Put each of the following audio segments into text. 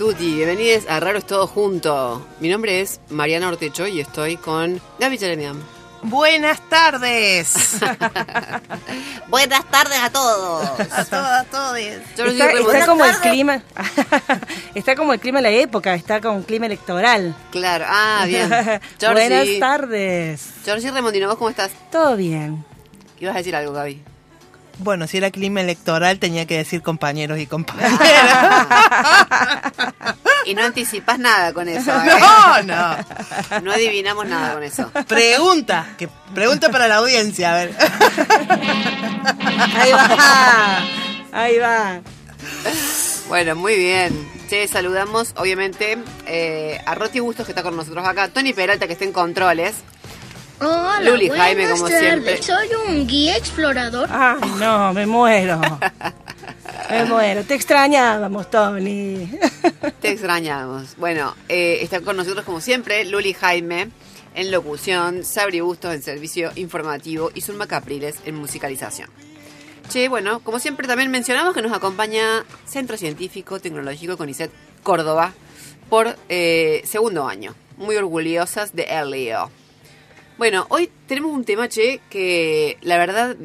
Pertuti, bienvenidos a Raro es Todo Junto. Mi nombre es Mariana Ortecho y estoy con Gaby Jeremian. Buenas tardes. Buenas tardes a todos. a todas, todos. Está, está como el clima. está como el clima de la época, está con clima electoral. Claro, ah, bien. Buenas tardes. Georgie Remondino, ¿vos cómo estás? Todo bien. ¿Ibas a decir algo, Gaby? Bueno, si era clima electoral tenía que decir compañeros y compañeras. y no anticipas nada con eso. ¿eh? No, no. No adivinamos nada con eso. Pregunta, que pregunta para la audiencia, a ver. Ahí va. Ahí va. Bueno, muy bien. Che, saludamos obviamente eh, a Roti Bustos que está con nosotros acá, Tony Peralta que está en controles. Hola, Luli buenas Jaime, como tardes. siempre. Soy un guía explorador. Ay, no, me muero. Me muero. Te extrañábamos, Tony. Te extrañamos. Bueno, eh, está con nosotros como siempre Luli Jaime en locución, Sabri Bustos en servicio informativo y Zulma Capriles en musicalización. Che, bueno, como siempre también mencionamos que nos acompaña Centro Científico Tecnológico CONICET Córdoba por eh, segundo año. Muy orgullosas de Elio. Bueno, hoy tenemos un tema, che, que la verdad,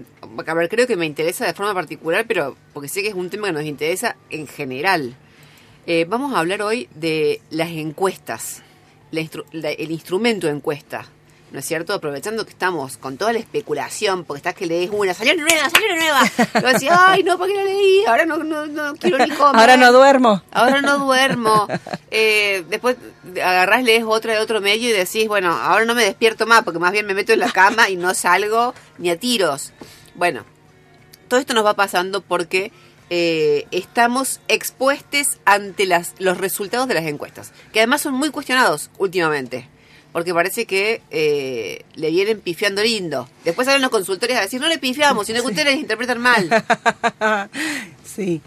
a ver, creo que me interesa de forma particular, pero porque sé que es un tema que nos interesa en general. Eh, vamos a hablar hoy de las encuestas, la instru- la- el instrumento de encuesta, ¿no es cierto? Aprovechando que estamos con toda la especulación, porque estás que lees una, salió una nueva, salió una nueva. Decís, ay, no, ¿por qué la leí? Ahora no, no, no quiero ni comer. Ahora no duermo. Ahora no duermo. Eh, después agarrás, lees otra de otro medio y decís, bueno, ahora no me despierto más porque más bien me meto en la cama y no salgo ni a tiros. Bueno, todo esto nos va pasando porque eh, estamos expuestos ante las, los resultados de las encuestas, que además son muy cuestionados últimamente. Porque parece que eh, le vienen pifiando lindo. Después salen los consultores a decir, no le pifiamos, sino que ustedes les interpretan mal. Sí.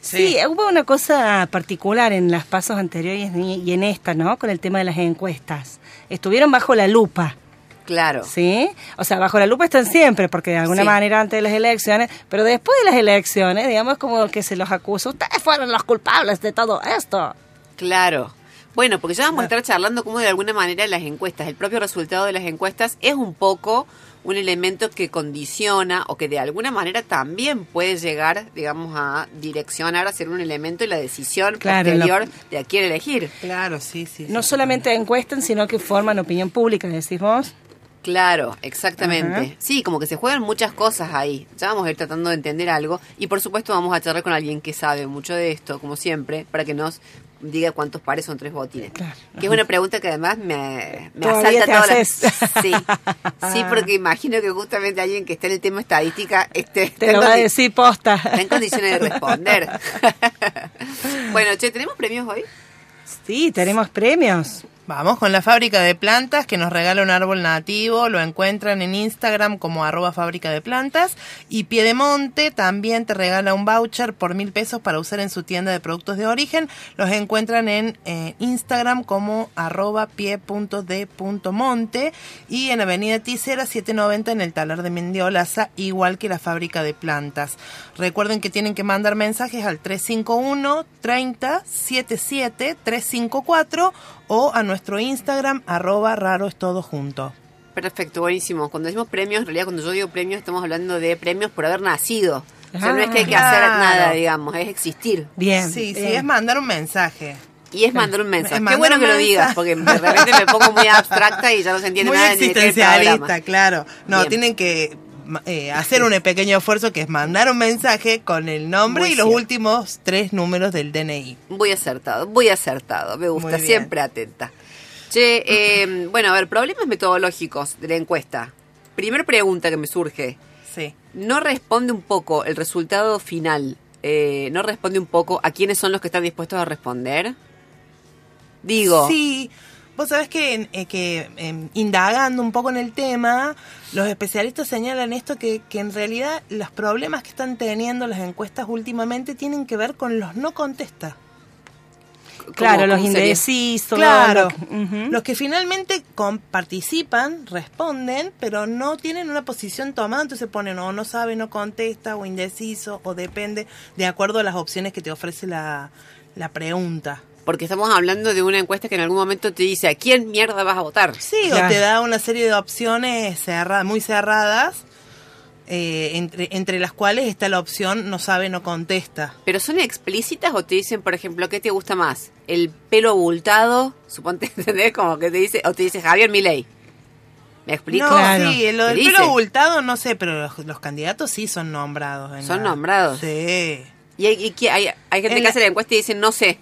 Sí, hubo una cosa particular en las pasos anteriores y y en esta, ¿no? Con el tema de las encuestas. Estuvieron bajo la lupa, Claro. ¿sí? O sea, bajo la lupa están siempre, porque de alguna Sí. manera antes de las elecciones, pero después de las elecciones, digamos como que se los acusa, ustedes fueron los culpables de todo esto. Claro. Bueno, porque ya vamos a estar charlando como de alguna manera las encuestas, el propio resultado de las encuestas es un poco un elemento que condiciona o que de alguna manera también puede llegar, digamos, a direccionar, a ser un elemento en la decisión Claro, posterior de a quién elegir. Claro, sí, sí. No sí. solamente encuestan, sino que forman opinión pública, decís vos. Claro, exactamente. Sí, como que se juegan muchas cosas ahí. Ya vamos a ir tratando de entender algo y por supuesto vamos a charlar con alguien que sabe mucho de esto, como siempre, para que nos diga cuántos pares son tres botines. Claro. Que es una pregunta que además me, asalta las... haces. Sí, sí, porque imagino que justamente alguien que esté en el tema estadística este, está, Te lo va a decir posta. está en condiciones de responder. bueno, che, ¿tenemos premios hoy? Sí, tenemos premios. Vamos con la fábrica de plantas que nos regala un árbol nativo. Lo encuentran en Instagram como arroba fábrica de plantas. Y Piedemonte también te regala un voucher por mil pesos para usar en su tienda de productos de origen. Los encuentran en eh, Instagram como arroba pie.d.monte y en Avenida Ticera 790 en el talar de Mendiolaza, igual que la fábrica de plantas. Recuerden que tienen que mandar mensajes al 351 30 77 354 o a nuestro Instagram, arroba raro es todo junto. Perfecto, buenísimo. Cuando decimos premios, en realidad cuando yo digo premios estamos hablando de premios por haber nacido. O sea, no es que hay que hacer Claro. nada, digamos, es existir. Bien. Sí, sí, es mandar un mensaje. Y es mandar un mensaje. Es Qué bueno que lo digas, porque de repente me pongo muy abstracta y ya no se entiende Muy nada el existencialista, programa. claro. No, Bien. tienen que eh, hacer un pequeño esfuerzo que es mandar un mensaje con el nombre Muy y los cierto. últimos tres números del DNI. Muy acertado, muy acertado. Me gusta, siempre atenta. Che, eh, bueno, a ver, problemas metodológicos de la encuesta. Primer pregunta que me surge. Sí. ¿No responde un poco el resultado final? eh, ¿No responde un poco a quiénes son los que están dispuestos a responder? Digo, Sí, vos sabés que, eh, que em, indagando un poco en el tema, los especialistas señalan esto que, que en realidad los problemas que están teniendo las encuestas últimamente tienen que ver con los no contesta. ¿cómo- Claro, los indecisos. Claro, lo los que finalmente con- participan, responden, pero no tienen una posición tomada, entonces ponen o no sabe, no contesta, o indeciso, o depende, de acuerdo a las opciones que te ofrece la, la pregunta. Porque estamos hablando de una encuesta que en algún momento te dice a quién mierda vas a votar. Sí, Claro. o te da una serie de opciones cerra- muy cerradas, eh, entre, entre las cuales está la opción no sabe, no contesta. ¿Pero son explícitas o te dicen, por ejemplo, qué te gusta más? ¿El pelo abultado? Suponte, ¿entendés? Como que te dice, o te dice Javier Milei. ¿Me explico? No, Claro. sí, lo del ¿Qué pelo abultado no sé, pero los, los candidatos sí son nombrados. en ¿Son la- nombrados? Sí. Y hay, y hay, hay gente En que la- hace la encuesta y dice no sé.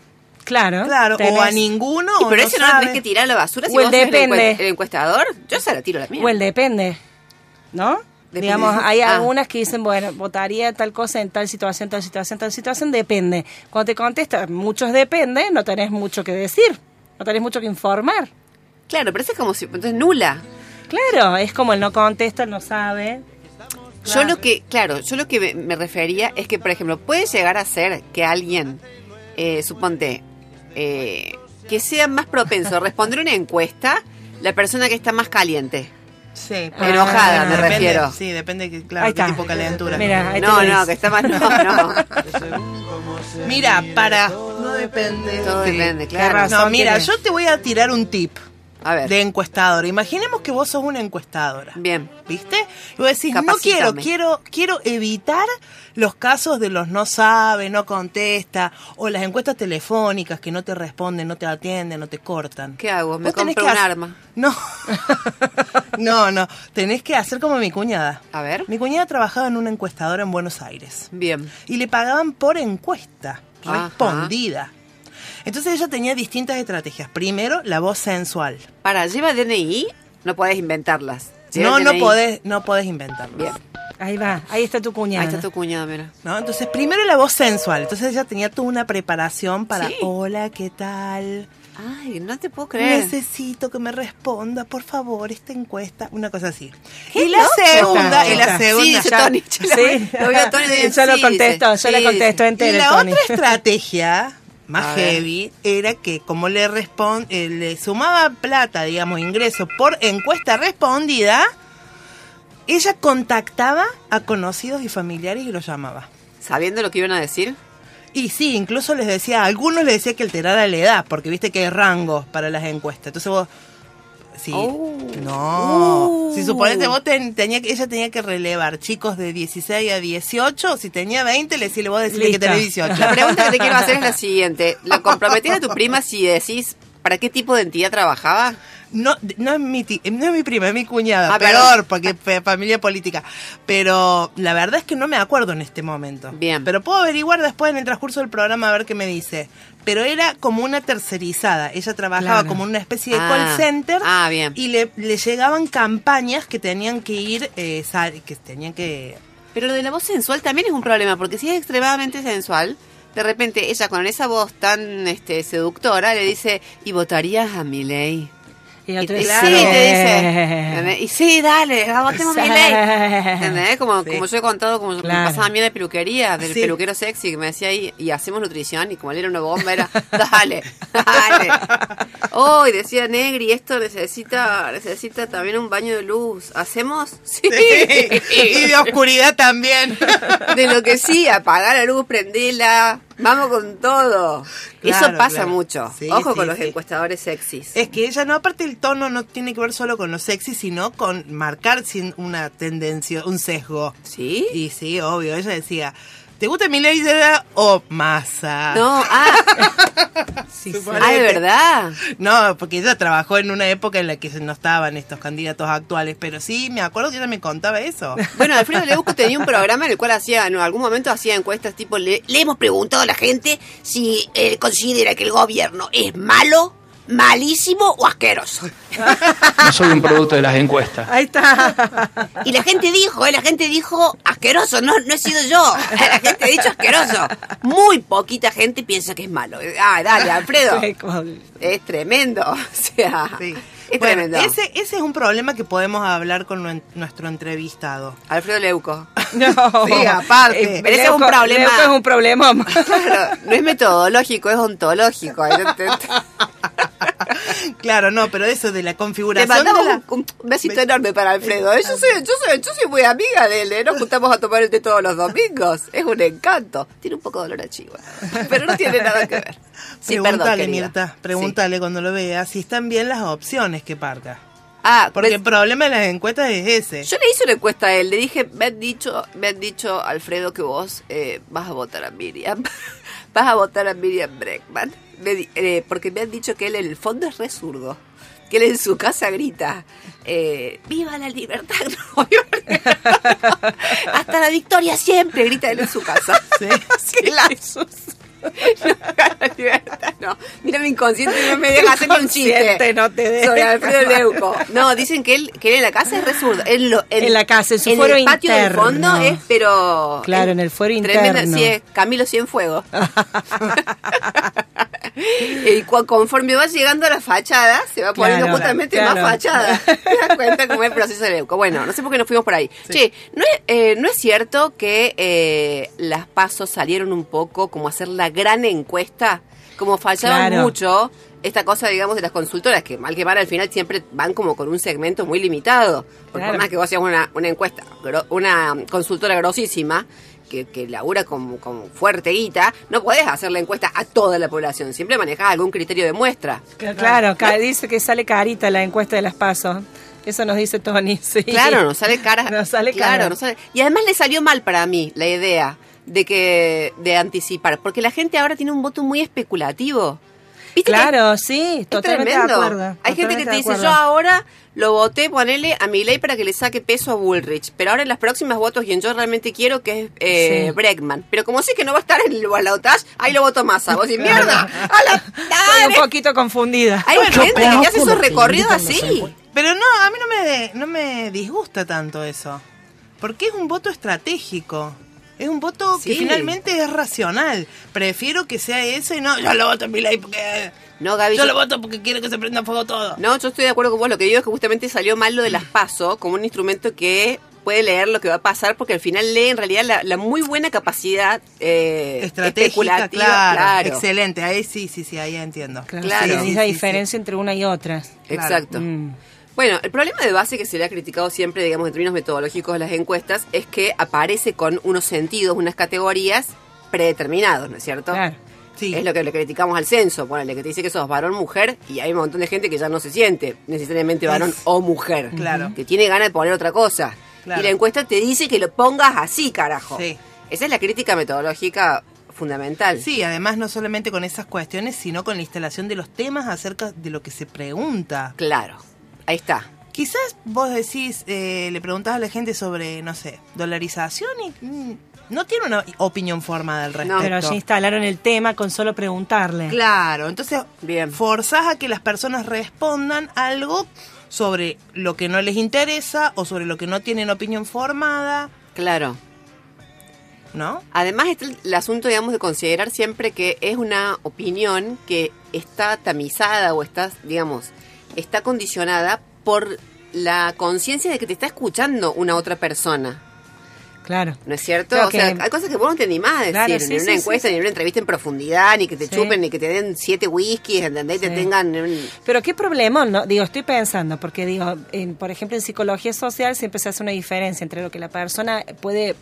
Claro. Claro, o a ninguno. O pero ese no lo tenés que tirar a la basura si O el vos depende. el encuestador. Yo se la tiro a la mía. O el depende, ¿no? Depende. Digamos, hay Ah. algunas que dicen, bueno, votaría tal cosa en tal situación, tal situación, tal situación, depende. Cuando te contesta, muchos depende, no tenés mucho que decir, no tenés mucho que informar. Claro, pero ese es como si... Entonces, nula. Claro, es como el no contesta, el no sabe. Yo lo que, claro, yo lo que me, me refería es que, por ejemplo, puede llegar a ser que alguien, eh, suponte, eh, que sea más propenso a responder una encuesta la persona que está más caliente. Sí. Ah, Enojada, me Depende- refiero. Sí, depende, que, claro, Ahí qué tipo de calentura. Mira, ahí No, no, que está más... No, no. Mira, para. No depende. Todo Sí. depende, claro. razón. No, mira, yo te voy a tirar un tip A ver. de encuestadora. Imaginemos que vos sos una encuestadora. Bien. ¿Viste? Y vos decís, no Capacítame. quiero, quiero, quiero evitar los casos de los no sabe, no contesta, o las encuestas telefónicas que no te responden, no te atienden, no te cortan. ¿Qué hago? Me compro que un hacer- arma. No, no, no, tenés que hacer como mi cuñada. A ver. Mi cuñada trabajaba en una encuestadora en Buenos Aires Bien. y le pagaban por encuesta Ajá. respondida. Entonces ella tenía distintas estrategias. Primero, la voz sensual. Para, ¿lleva DNI? No podés inventarlas. Lleva No, no podés, no podés inventarlo. Bien. Ahí va, ahí está tu cuñada. Ahí está tu cuñado, mira. ¿no? Entonces, primero la voz sensual. Entonces ella tenía toda una preparación para, Sí. hola, ¿qué tal? Ay, no te puedo creer. Necesito que me responda, por favor, esta encuesta. Una cosa así. Qué y la segunda, y la. Sí, segunda. Ya- Tony. Yo lo- sí. lo Tony Yo lo sí, contesto, yo Sí, contesto dice. y la Tony. otra estrategia, A más ver. heavy, era que como le respon- eh, le sumaba plata, digamos, ingreso por encuesta respondida, ella contactaba a conocidos y familiares y los llamaba. Sabiendo lo que iban a decir. Y sí, incluso les decía, a algunos les decía que alterara la edad, porque viste que hay rangos para las encuestas. Entonces vos, sí, Oh. no. Uh. Si suponete vos ten- tenía, que- ella tenía que relevar chicos de 16 a 18, si tenía 20, le decía, vos decirle que tenés 18. La pregunta que te quiero hacer es la siguiente. ¿La comprometés a tu prima si decís para qué tipo de entidad trabajaba? No, no es mi no es mi prima, es mi cuñada, Ah, peor, porque es familia política. Pero la verdad es que no me acuerdo en este momento. Bien. Pero puedo averiguar después en el transcurso del programa a ver qué me dice. Pero era como una tercerizada. Ella trabajaba Claro. como una especie de Ah. call center. Ah, bien. Y le, le llegaban campañas que tenían que ir, eh, que tenían que... Pero lo de la voz sensual también es un problema, porque si es extremadamente sensual, de repente ella con esa voz tan este, seductora le dice, ¿y votarías a mi ley? Y Y, otro y dice, sí, te dice. Y sí, dale, votemos mi ley. ¿Entendés? Como, Sí. como yo he contado, como Claro. me pasaba a mí en la peluquería, del Sí. peluquero sexy, que me decía ahí, y hacemos nutrición, y como él era una bomba, era, dale, dale. Hoy decía Negri, esto necesita necesita también un baño de luz. ¿Hacemos? Sí. y de oscuridad también. De lo que sí, apagar la luz, prendela. Vamos con todo. Eso pasa claro. mucho. Sí, Ojo sí, con los sí. encuestadores sexys. Es que ella no, aparte el tono no tiene que ver solo con lo sexy, sino con marcar sin una tendencia, un sesgo. ¿Sí? Y sí, obvio, ella decía, ¿te gusta mi Zeda o masa? No, ah, Sí, sí. Suponete. ah, de verdad. No, porque ella trabajó en una época en la que no estaban estos candidatos actuales, pero sí, me acuerdo que ella me contaba eso. Bueno, Alfredo Leuco tenía un programa en el cual hacía, en algún momento hacía encuestas tipo, le, le hemos preguntado a la gente si eh, considera que el gobierno es malo, malísimo o asqueroso. No soy un producto de las encuestas. Ahí está. Y la gente dijo, eh, la gente dijo asqueroso, no, no he sido yo. La gente ha dicho asqueroso. Muy poquita gente piensa que es malo. Ah, dale, Alfredo. Es tremendo. O sea, Sí. es Bueno, tremendo. ese, ese es un problema que podemos hablar con nuestro entrevistado. Alfredo Leuco. No. Sí, aparte. Pero ese es un problema. Es un problema. Claro, no es metodológico, es ontológico. Claro, no, pero eso de la Le configuración mandamos de la... un, un besito enorme para Alfredo. Yo soy, yo, soy, yo soy muy amiga de él. ¿eh? Nos juntamos a tomar el té todos los domingos. Es un encanto. Tiene un poco de olor a chivo. Pero no tiene nada que ver. Sí, perdón, pregúntale, querida. Mirta, pregúntale cuando lo veas si están bien las opciones que parca. Sí. Ah, Porque ves, el problema de las encuestas es ese. yo le hice una encuesta a él. Le dije, me han dicho, me han dicho Alfredo, que vos eh, vas a votar a Miriam. vas a votar a Miriam Breckman. Me eh, porque me han dicho que él en el fondo es re zurdo. Que él en su casa grita, eh, ¡Viva la libertad! No. Hasta la victoria siempre, grita él en su casa. Sí. ¡Qué lazos! No. Mira mi inconsciente no me deja hacer un chiste. No te deja. Sobre Alfredo Leuco. No, dicen que él, que él en la casa es re zurdo. En, la casa, en su en fuero el patio interno. del fondo es, pero... Claro, en el fuero interno. Sí, es Camilo Cienfuegos. y conforme va llegando a la fachada, se va poniendo Claro, justamente claro. más fachada. ¿Te das cuenta cómo es el proceso de Leuco? Bueno, no sé por qué nos fuimos por ahí. Che, ¿no es, eh, ¿no es cierto que eh, las pasos salieron un poco como hacer la gran encuesta? Como fallaban Claro. mucho esta cosa, digamos, de las consultoras, que mal que mal al final siempre van como con un segmento muy limitado. Porque Claro. por más que vos hacías una, una encuesta, una consultora grosísima, que, que labura con, con fuerte guita, no podés hacer la encuesta a toda la población. Siempre manejás algún criterio de muestra. Claro, dice que sale carita la encuesta de las pasos. Eso nos dice Tony. Sí. Claro, nos sale cara. Nos sale claro, cara. nos sale- Y además le salió mal para mí la idea de que de anticipar, porque la gente ahora tiene un voto muy especulativo. ¿Viste que Claro, sí, Es totalmente de acuerdo. Hay gente que te dice, yo ahora lo voté, ponele a mi ley para que le saque peso a Bullrich, pero ahora en las próximas votos quien yo realmente quiero que es eh, Sí. Bregman. Pero como sé que no va a estar en el balotaje, ahí lo voto más. Vos decís, mierda, a la Estoy dale". un poquito confundida. Hay gente que te hace esos recorridos así. Pero no, a mí no me, no me disgusta tanto eso. Porque es un voto estratégico. Es un voto que finalmente es racional. Prefiero que sea eso y no, yo lo voto en mi ley porque... No, Gaby, Yo yo- lo voto porque quiero que se prenda fuego todo. No, yo estoy de acuerdo con vos. Lo que digo es que justamente salió mal lo de las PASO como un instrumento que puede leer lo que va a pasar porque al final lee en realidad la, la muy buena capacidad eh, Estratégica, especulativa. claro, Claro, Excelente, ahí sí, sí, sí, ahí entiendo. Claro, Claro. sí, Sí, es la sí, diferencia entre una y otra. Exacto. Mm. Bueno, el problema de base que se le ha criticado siempre, digamos, en términos metodológicos de las encuestas, es que aparece con unos sentidos, unas categorías predeterminados, ¿no es cierto? Claro. Sí. Es lo que le criticamos al censo, ponele, que te dice que sos varón, mujer, y hay un montón de gente que ya no se siente necesariamente varón Es- o mujer. Claro. Que tiene ganas de poner otra cosa. Claro. Y la encuesta te dice que lo pongas así, carajo. Sí. Esa es la crítica metodológica fundamental. Sí, además no solamente con esas cuestiones, sino con la instalación de los temas acerca de lo que se pregunta. Claro. Ahí está. Quizás vos decís, eh, le preguntás a la gente sobre, no sé, dolarización y mm, no tiene una opinión formada al respecto. Pero ya instalaron el tema con solo preguntarle. Claro, entonces Bien. forzás a que las personas respondan algo sobre lo que no les interesa o sobre lo que no tienen opinión formada, Claro. ¿no? Además está el, el asunto, digamos, de considerar siempre que es una opinión que está tamizada o está, digamos, está condicionada por la conciencia de que te está escuchando una otra persona. Claro. ¿No es cierto? Creo o sea, que- hay cosas que vos no te animás a decir, Claro, sí, en una sí, encuesta, sí, ni en una entrevista en profundidad, ni que te chupen, ni que te den siete whiskies, ¿entendés? Te tengan... un- Pero qué problemón, ¿no? Digo, estoy pensando, porque digo, en, por ejemplo, en psicología social siempre se hace una diferencia entre lo que la persona puede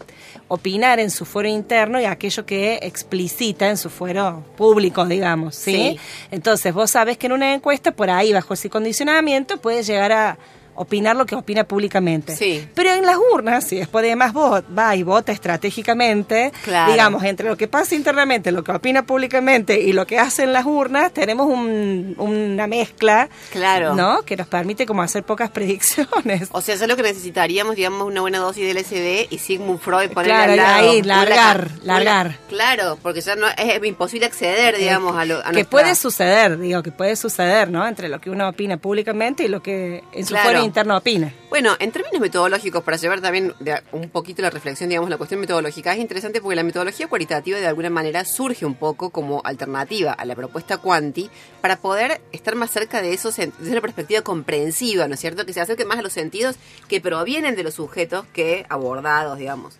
opinar en su fuero interno y aquello que explicita en su fuero público, digamos, ¿sí? Sí. Entonces, vos sabés que en una encuesta, por ahí, bajo ese condicionamiento, puedes llegar a opinar lo que opina públicamente. Sí. Pero en las urnas, si después además vos va y vota estratégicamente, Claro. digamos, entre lo que pasa internamente, lo que opina públicamente y lo que hacen las urnas, tenemos un- una mezcla, Claro. ¿no? Que nos permite como hacer pocas predicciones. O sea, eso es lo que necesitaríamos, digamos, una buena dosis de LSD y Sigmund Freud ponerle Claro, al lado. ahí, largar, ca- largar. claro, porque ya no es imposible acceder, digamos, a lo a que nuestra- puede suceder, digo, que puede suceder, ¿no? Entre lo que uno opina públicamente y lo que en su Claro. Fuero interno opina. Bueno, en términos metodológicos, para llevar también de- un poquito la reflexión, digamos, la cuestión metodológica, es interesante porque la metodología cualitativa de alguna manera surge un poco como alternativa a la propuesta Quanti para poder estar más cerca de eso desde una perspectiva comprensiva, ¿no es cierto? Que se acerque más a los sentidos que provienen de los sujetos que abordados, digamos.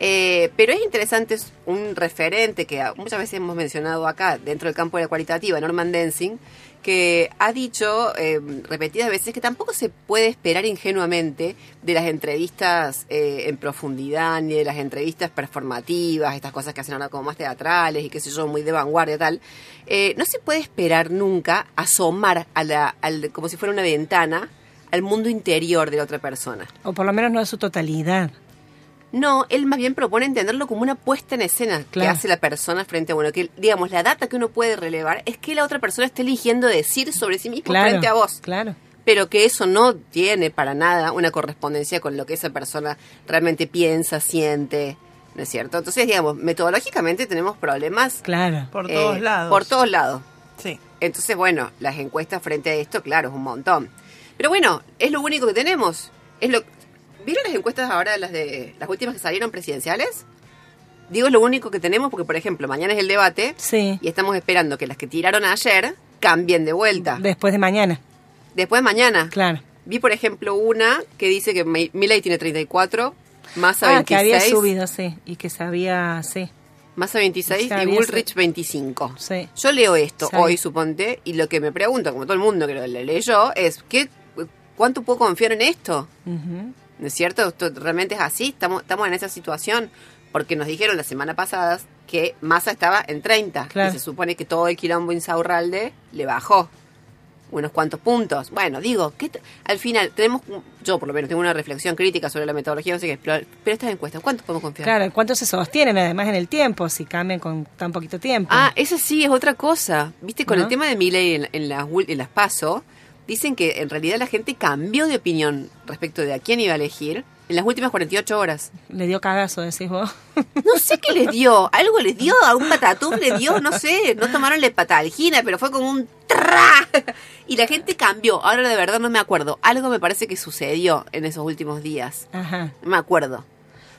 Eh, pero es interesante, es un referente que muchas veces hemos mencionado acá dentro del campo de la cualitativa, Norman Densing, que ha dicho eh, repetidas veces que tampoco se puede esperar ingenuamente de las entrevistas eh, en profundidad ni de las entrevistas performativas, estas cosas que hacen ahora como más teatrales y qué sé yo, muy de vanguardia tal. Eh, no se puede esperar nunca asomar a la, al, como si fuera una ventana al mundo interior de la otra persona. O por lo menos no es su totalidad. No, él más bien propone entenderlo como una puesta en escena que hace la persona frente a bueno, que digamos la data que uno puede relevar es que la otra persona esté eligiendo decir sobre sí mismo Claro. frente a vos, Claro. pero que eso no tiene para nada una correspondencia con lo que esa persona realmente piensa, siente, ¿no es cierto? Entonces, digamos, metodológicamente tenemos problemas Claro. Por eh, todos lados. Por todos lados. Sí. Entonces, bueno, las encuestas frente a esto, claro, es un montón. Pero bueno, es lo único que tenemos. Es lo ¿Vieron las encuestas ahora, las de las últimas que salieron presidenciales? Digo, es lo único que tenemos porque, por ejemplo, mañana es el debate Sí. y estamos esperando que las que tiraron ayer cambien de vuelta. Después de mañana. Después de mañana. Claro. Vi, por ejemplo, una que dice que Mi- Milei tiene 34, Massa Ah, que 26, había subido, sí. Y que sabía, sí. Massa 26 Ya y Bullrich 25. Sí. Yo leo esto hoy, suponte, y lo que me pregunto, como todo el mundo que lo le- leyó, es ¿qué, ¿cuánto puedo confiar en esto? Ujú. ¿No es cierto? ¿Esto realmente es así? ¿Estamos, estamos en esa situación? Porque nos dijeron la semana pasada que Massa estaba en 30. Claro. Y se supone que todo el quilombo Insaurralde le bajó unos cuantos puntos. Bueno, digo, ¿qué t- al final tenemos, yo por lo menos tengo una reflexión crítica sobre la metodología, no sé qué, pero, pero estas encuestas, ¿cuánto podemos confiar? Claro, ¿cuánto se sostienen además en el tiempo si cambian con tan poquito tiempo? Ah, esa sí es otra cosa. Viste, con ¿No? el tema de Miley en, en las, en las PASO, dicen que en realidad la gente cambió de opinión respecto de a quién iba a elegir en las últimas 48 horas. Le dio cagazo, decís vos. No sé qué les dio, algo les dio, a un patatús le dio, no sé, no tomaron la patalgina, pero fue como un tra. Y la gente cambió, ahora de verdad no me acuerdo, algo me parece que sucedió en esos últimos días, Ajá. no me acuerdo.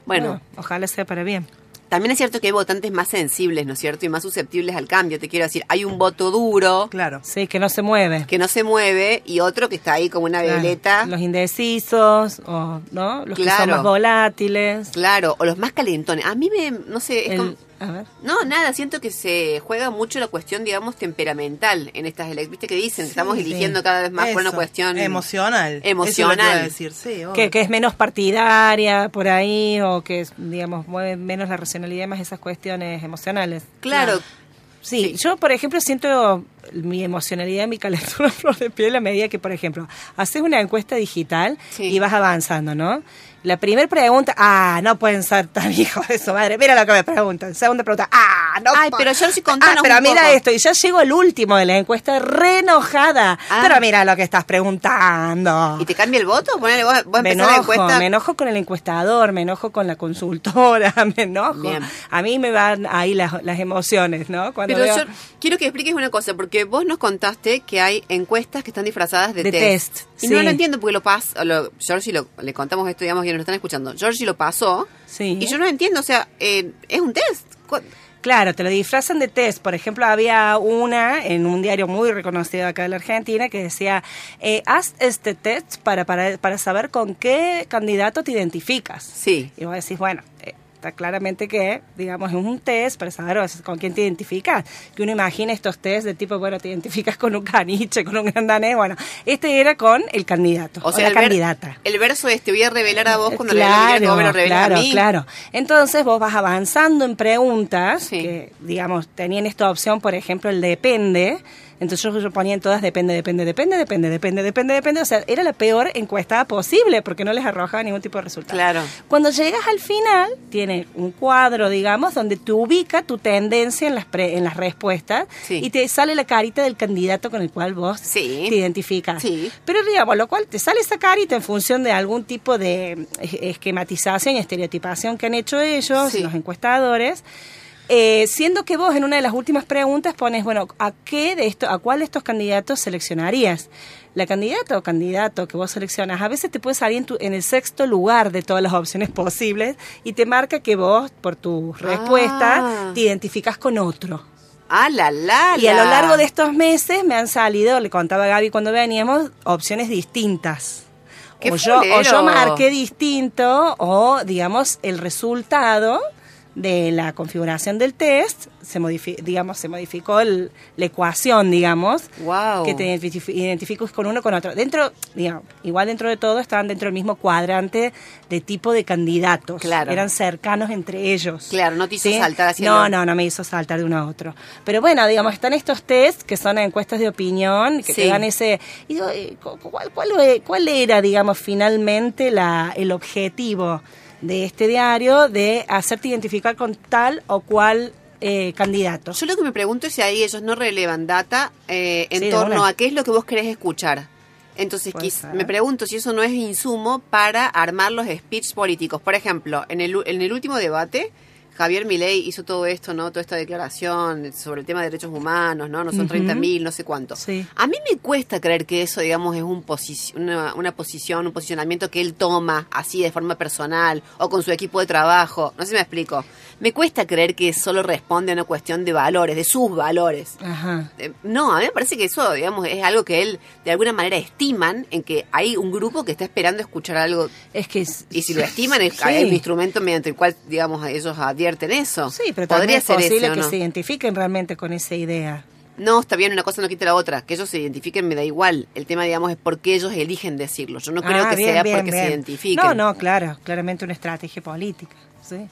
Bueno, ojalá sea para bien. También es cierto que hay votantes más sensibles, ¿no es cierto? Y más susceptibles al cambio, te quiero decir, hay un voto duro Claro. Sí, que no se mueve. que no se mueve y otro que está ahí como una Claro. veleta. Los indecisos, o, ¿no? Los que son Claro. más volátiles. Claro, o los más calentones. A mí me, no sé, es El- como- a ver. No, nada, siento que se juega mucho la cuestión, digamos, temperamental en estas elecciones. Viste que dicen estamos eligiendo sí. cada vez más por una cuestión emocional. Emocional. Que iba a decir, sí. obvio. Que, que es menos partidaria por ahí, o que, es, digamos, mueve menos la racionalidad, más esas cuestiones emocionales. Claro, Sí, Sí. yo por ejemplo siento mi emocionalidad, mi calentura flor de piel a medida que, por ejemplo, haces una encuesta digital Sí. y vas avanzando, ¿no? La primera pregunta, ah, no pueden ser tan hijos de su madre. Mira lo que me preguntan. Segunda pregunta, ah, no. Ay, pero Georgie, Ah, contanos pero un mira poco. esto. Y ya llego al último de la encuesta, re enojada. Ah. Pero mira lo que estás preguntando. ¿y te cambia el voto? Ponele, vos, vos Me empezás la enojo, encuesta. me enojo con el encuestador, me enojo con la consultora, me enojo. Bien. A mí me van ahí las, las emociones, ¿no? Cuando Pero veo- yo quiero que expliques una cosa, porque vos nos contaste que hay encuestas que están disfrazadas de, De test. test, Y no sí. lo entiendo porque lo pasa, lo, Georgie lo, le contamos esto, digamos, que nos están escuchando. Georgie lo pasó Sí. y yo no entiendo, o sea, eh, es un test. Claro, te lo disfrazan de test. Por ejemplo, había una en un diario muy reconocido acá de la Argentina que decía, eh, haz este test para, para, para saber con qué candidato te identificas. Sí. Y vos decís, bueno, está claramente que, digamos, es un test para saber o sea, con quién te identificas. Que uno imagina estos test de tipo, bueno, te identificas con un caniche, con un gran danés. Bueno, este era con el candidato o, la el candidata. el verso es te voy a revelar a vos cuando le que vos me lo reveles claro, a mí. claro. Entonces vos vas avanzando en preguntas Sí. que, digamos, tenían esta opción, por ejemplo, el depende. Entonces yo, yo ponía en todas depende, depende, depende, depende, depende, depende, depende. O sea, era la peor encuestada posible porque no les arrojaba ningún tipo de resultado. Claro. Cuando llegas al final, tiene un cuadro, digamos, donde te ubica tu tendencia en las, pre- en las respuestas Sí. y te sale la carita del candidato con el cual vos Sí. te identificas. Sí. Pero digamos, lo cual te sale esa carita en función de algún tipo de es- esquematización y estereotipación que han hecho ellos, los encuestadores. Eh, siendo que vos en una de las últimas preguntas pones, bueno, ¿a qué de esto, a cuál de estos candidatos seleccionarías? La candidata o candidato que vos seleccionas a veces te puede salir en, tu- en el sexto lugar de todas las opciones posibles y te marca que vos, por tu respuesta, Ah. te identificas con otro. Ah, la, la, Y a lo largo de estos meses me han salido, le contaba a Gaby cuando veníamos, opciones distintas. ¡Qué o, yo, o yo marqué distinto o, digamos, el resultado de la configuración del test, se digamos, se modificó el- la ecuación, digamos, Wow. que te identifi- identificas con uno con otro. Dentro, digamos, igual dentro de todo estaban dentro del mismo cuadrante de tipo de candidatos. Claro. Eran cercanos entre ellos. Claro, no te hizo ¿Sí? saltar hacia No, no, no me hizo saltar de uno a otro. Pero bueno, digamos, están estos test que son encuestas de opinión, que Sí. te dan ese... y digo, eh, cu- ¿cuál, cuál, cuál era, digamos, finalmente la, el objetivo de este diario de hacerte identificar con tal o cual eh, candidato? Yo lo que me pregunto es si ahí ellos no relevan data eh, en Sí, torno a qué es lo que vos querés escuchar. Entonces, ser. me pregunto si eso no es insumo para armar los speech políticos. Por ejemplo, en el, en el último debate, Javier Milei hizo todo esto, ¿no? Toda esta declaración sobre el tema de derechos humanos, ¿no? No son Ujú. 30.000, no sé cuánto. Sí. A mí me cuesta creer que eso, digamos, es un posi- una, una posición, un posicionamiento que él toma así de forma personal o con su equipo de trabajo. No sé si me explico. Me cuesta creer que solo responde a una cuestión de valores, de sus valores. Ajá. Eh, No, a mí me parece que eso, digamos, es algo que él de alguna manera estiman en que hay un grupo que está esperando escuchar algo Es que... es- y si lo estiman es, Sí. hay un instrumento mediante el cual, digamos, ellos advierten eso. Sí, pero podría es ser posible ese, ¿o que no? se identifiquen realmente con esa idea. No, está bien, una cosa no quita la otra. Que ellos se identifiquen me da igual. El tema, digamos, es por qué ellos eligen decirlo. Yo no creo Ah, que bien, sea bien, porque se identifiquen. No, no, claro, claramente una estrategia política. Sí.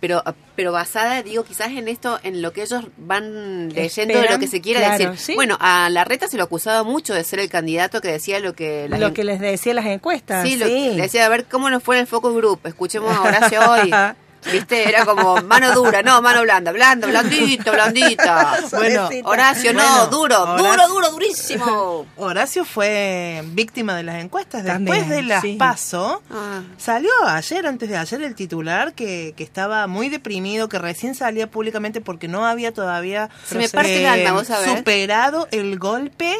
Pero, pero basada, digo, quizás en esto, en lo que ellos van leyendo de lo que se quiera claro, decir. sí. Bueno, a Larreta se lo acusaba mucho de ser el candidato que decía lo que... la Lo que les decía las encuestas. Sí, Sí, lo- decía, a ver cómo nos fue en el focus group. Escuchemos a Horacio hoy. ¿Viste? Era como mano dura, no, mano blanda, blanda, blandito, blandita. Bueno, Horacio, no, Bueno, duro, Horacio- duro, duro, durísimo. Horacio fue víctima de las encuestas. También, Después de las sí. PASO, Ah. salió ayer, antes de ayer, el titular que, que estaba muy deprimido, que recién salía públicamente porque no había todavía eh, Se me parte el alma, vos sabés. superado el golpe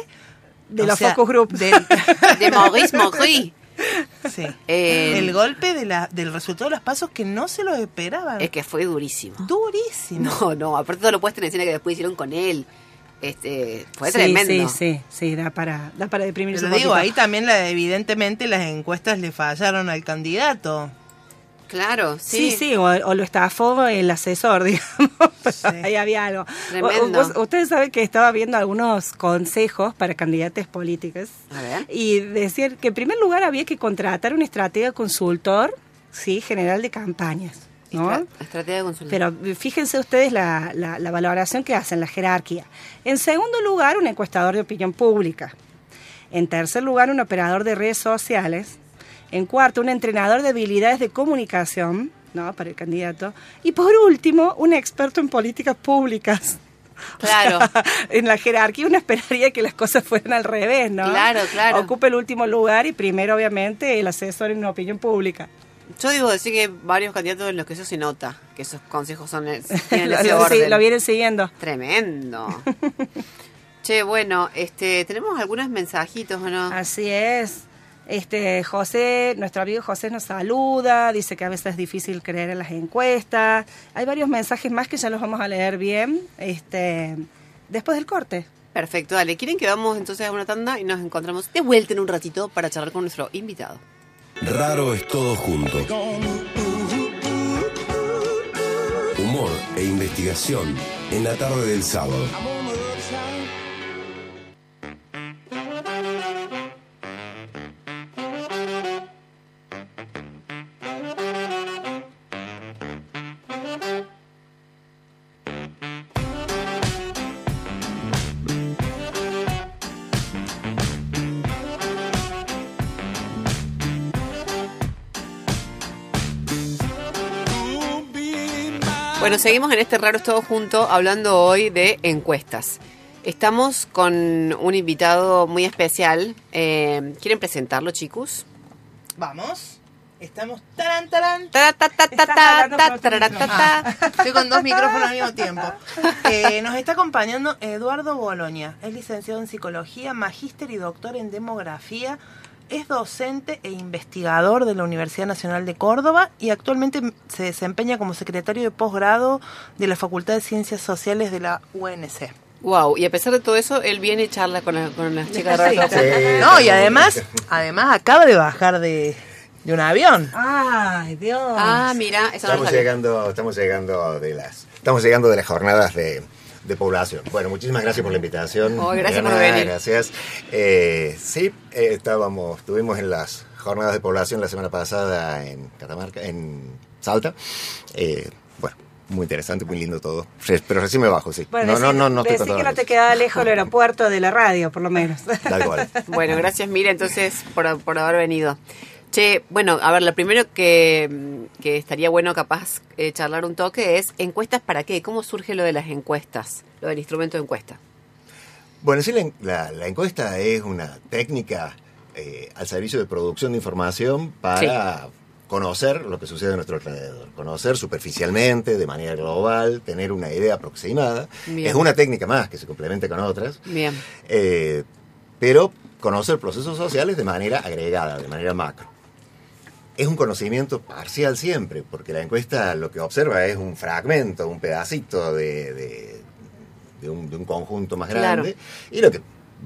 De o los sea, focus group. del- De Maurice. Sí. Eh, el golpe de la, del resultado de las pasos que no se lo esperaban. Es que fue durísimo. Durísimo. No, no, aparte todo lo puesto en escena que después hicieron con él. Este, fue sí, tremendo. Sí, sí, sí, da para, da para deprimirse Pero digo, poquito. ahí también la, evidentemente las encuestas le fallaron al candidato. Claro, Sí, sí. sí, o, o lo estafó el asesor, digamos. Ahí había algo. Tremendo. Ustedes saben que estaba viendo algunos consejos para candidatos políticos. A ver. Y decían que en primer lugar había que contratar un estratega consultor, sí, general de campañas. ¿no? Estra- estrategia de consulta. Pero fíjense ustedes la, la- la valoración que hacen, la jerarquía. En segundo lugar, un encuestador de opinión pública. En tercer lugar, un operador de redes sociales. En cuarto, un entrenador de habilidades de comunicación, ¿no? Para el candidato. Y por último, un experto en políticas públicas. O Claro. sea, en la jerarquía uno esperaría que las cosas fueran al revés, ¿no? Claro, claro. Ocupa el último lugar y primero, obviamente, el asesor en opinión pública. Yo digo decir que varios candidatos en los que eso se nota, que esos consejos son tienen lo, ese lo- sí, orden. lo vienen siguiendo. Tremendo. che, bueno, este, tenemos algunos mensajitos o no. Así es. Este, José, nuestro amigo José nos saluda, dice que a veces es difícil creer en las encuestas. Hay varios mensajes más que ya los vamos a leer bien este, después del corte. Perfecto, dale. ¿Quieren que vamos entonces a una tanda y nos encontramos de vuelta en un ratito para charlar con nuestro invitado? Raro es todo junto. Humor e investigación en la tarde del sábado. Bueno, seguimos en este Raro es Todo Junto hablando hoy de encuestas. Estamos con un invitado muy especial. Eh, ¿Quieren presentarlo, chicos? Vamos. Estamos tarán, tarán. Ta, ta, ta, ta, Estás ta, hablando ta, por otro tarara, ta, ta. Estoy con dos micrófonos al mismo tiempo. Eh, nos está acompañando Eduardo Boloña. Es licenciado en psicología, magíster y doctor en demografía. Es docente e investigador de la Universidad Nacional de Córdoba y actualmente se desempeña como secretario de posgrado de la Facultad de Ciencias Sociales de la UNC. Wow, y a pesar de todo eso, él viene y charla con, la- con las chicas Sí. Junto. No, y además, además acaba de bajar de, de un avión. Ay, Dios. Ah, mira, no Estamos sabía. llegando, estamos llegando de las, estamos llegando de las jornadas de, de población. Bueno, muchísimas gracias por la invitación. Oh, gracias por Mariana, venir. Gracias. Eh, sí, eh, estábamos, estuvimos en las jornadas de población la semana pasada en Catamarca, en Salta. Eh, bueno, muy interesante, muy lindo todo. Pero recién me bajo, sí. Bueno, no, no, decí- no, no estoy decí que no te quedaba lejos el aeropuerto de la radio, por lo menos. Tal cual. Bueno, gracias Mira entonces por, por haber venido. Che, bueno, a ver, lo primero que, mm, que estaría bueno capaz eh, charlar un toque es encuestas para qué, cómo surge lo de las encuestas, lo del instrumento de encuesta. Bueno, sí, la, la- la encuesta es una técnica eh, al servicio de producción de información para conocer lo que sucede a nuestro alrededor, conocer superficialmente, de manera global, tener una idea aproximada. Bien. Es una técnica más que se complementa con otras, Bien, eh, pero conocer procesos sociales de manera agregada, de manera macro. Es un conocimiento parcial siempre, porque la encuesta lo que observa es un fragmento, un pedacito de, de- de un, de un conjunto más Claro. grande, y lo que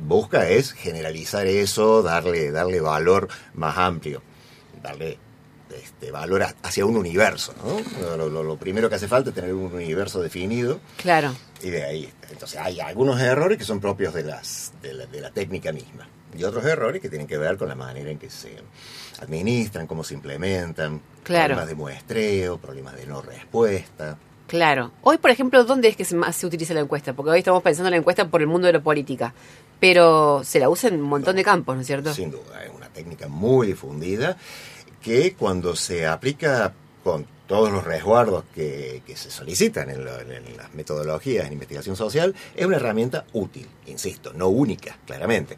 busca es generalizar eso, darle, darle valor más amplio, darle este, valor hacia un universo. ¿no? Lo, lo- lo primero que hace falta es tener un universo definido, claro, y de ahí, entonces hay algunos errores que son propios de, las, de, la, de la técnica misma. Y otros errores que tienen que ver con la manera en que se administran, cómo se implementan, Claro. problemas de muestreo, problemas de no respuesta. claro. Hoy, por ejemplo, ¿dónde es que más se utiliza la encuesta? Porque hoy estamos pensando en la encuesta por el mundo de la política, pero se la usa en un montón de campos, ¿no es cierto? Sin duda, es una técnica muy difundida que cuando se aplica con todos los resguardos que, que se solicitan en, lo- en las metodologías en investigación social, es una herramienta útil, insisto, no única, claramente.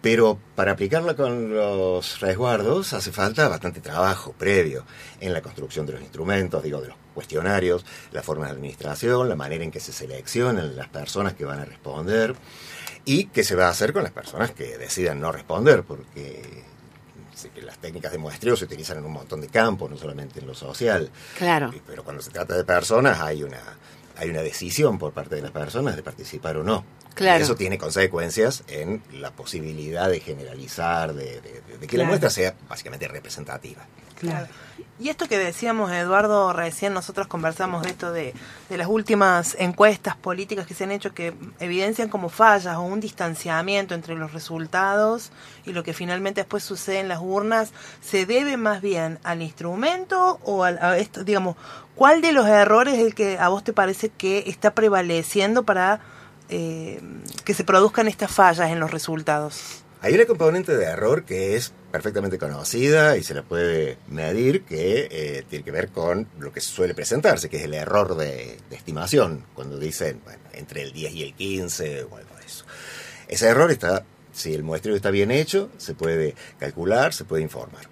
Pero para aplicarla con los resguardos hace falta bastante trabajo previo en la construcción de los instrumentos, digo, de los cuestionarios, la forma de administración, la manera en que se seleccionan las personas que van a responder y qué se va a hacer con las personas que decidan no responder, porque que las técnicas de muestreo se utilizan en un montón de campos, no solamente en lo social. Claro. Pero cuando se trata de personas hay una, hay una decisión por parte de las personas de participar o no. Claro. Y eso tiene consecuencias en la posibilidad de generalizar, de, de- de- de que la muestra sea básicamente representativa. Claro. Y esto que decíamos, Eduardo, recién nosotros conversamos de esto de, de las últimas encuestas políticas que se han hecho que evidencian como fallas o un distanciamiento entre los resultados y lo que finalmente después sucede en las urnas, ¿se debe más bien al instrumento o al, a esto, digamos, cuál de los errores es el que a vos te parece que está prevaleciendo para eh, que se produzcan estas fallas en los resultados? Hay una componente de error que es perfectamente conocida y se la puede medir, que eh, tiene que ver con lo que suele presentarse, que es el error de, estimación, cuando dicen entre el 10 y el 15 o algo de eso. Ese error está, si el muestreo está bien hecho, se puede calcular, se puede informar.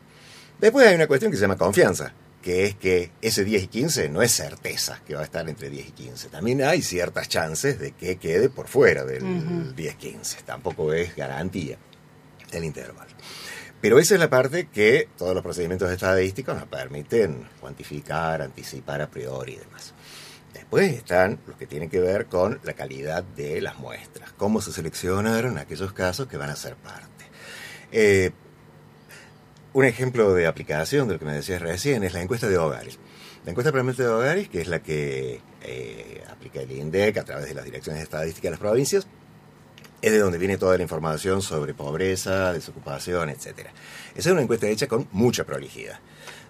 Después hay una cuestión que se llama confianza, que es que ese 10 y 15 no es certeza que va a estar entre 10 y 15. También hay ciertas chances de que quede por fuera del 10-15. Tampoco es garantía el intervalo. Pero esa es la parte que todos los procedimientos estadísticos nos permiten cuantificar, anticipar a priori y demás. Después están los que tienen que ver con la calidad de las muestras, cómo se seleccionaron aquellos casos que van a ser parte. Eh, un ejemplo de aplicación de lo que me decías recién es la encuesta de hogares. La encuesta permanente de hogares, que es la que eh, aplica el INDEC a través de las direcciones estadísticas de las provincias, es de donde viene toda la información sobre pobreza, desocupación, etc. Esa es una encuesta hecha con mucha prolijidad.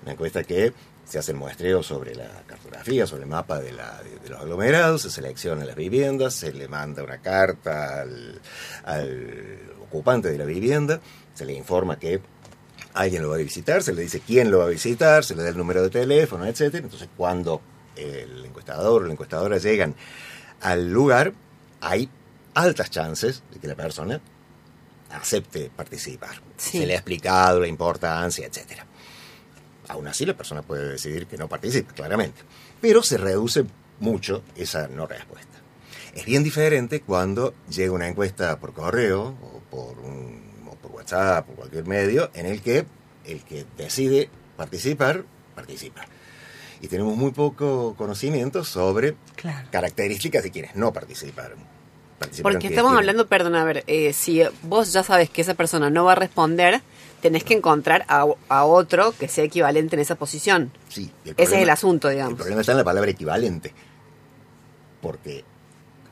Una encuesta que se hace el muestreo sobre la cartografía, sobre el mapa de, los aglomerados, se seleccionan las viviendas, se le manda una carta al, al ocupante de la vivienda, se le informa que alguien lo va a visitar, se le dice quién lo va a visitar, se le da el número de teléfono, etcétera. Entonces, cuando el encuestador o la encuestadora llegan al lugar, hay altas chances de que la persona acepte participar. Sí. Se le ha explicado la importancia, etcétera. Aún así, la persona puede decidir que no participe, claramente. Pero se reduce mucho esa no respuesta. Es bien diferente cuando llega una encuesta por correo o por, un, por WhatsApp o cualquier medio en el que el que decide participar, participa. Y tenemos muy poco conocimiento sobre Claro. características de quienes no participaron. Participaron Porque que estamos tienen- hablando, perdón, a ver, eh, si vos ya sabes que esa persona no va a responder, tenés que encontrar a, a otro que sea equivalente en esa posición. Sí, el Ese es el asunto, El digamos. problema está en la palabra equivalente. Porque,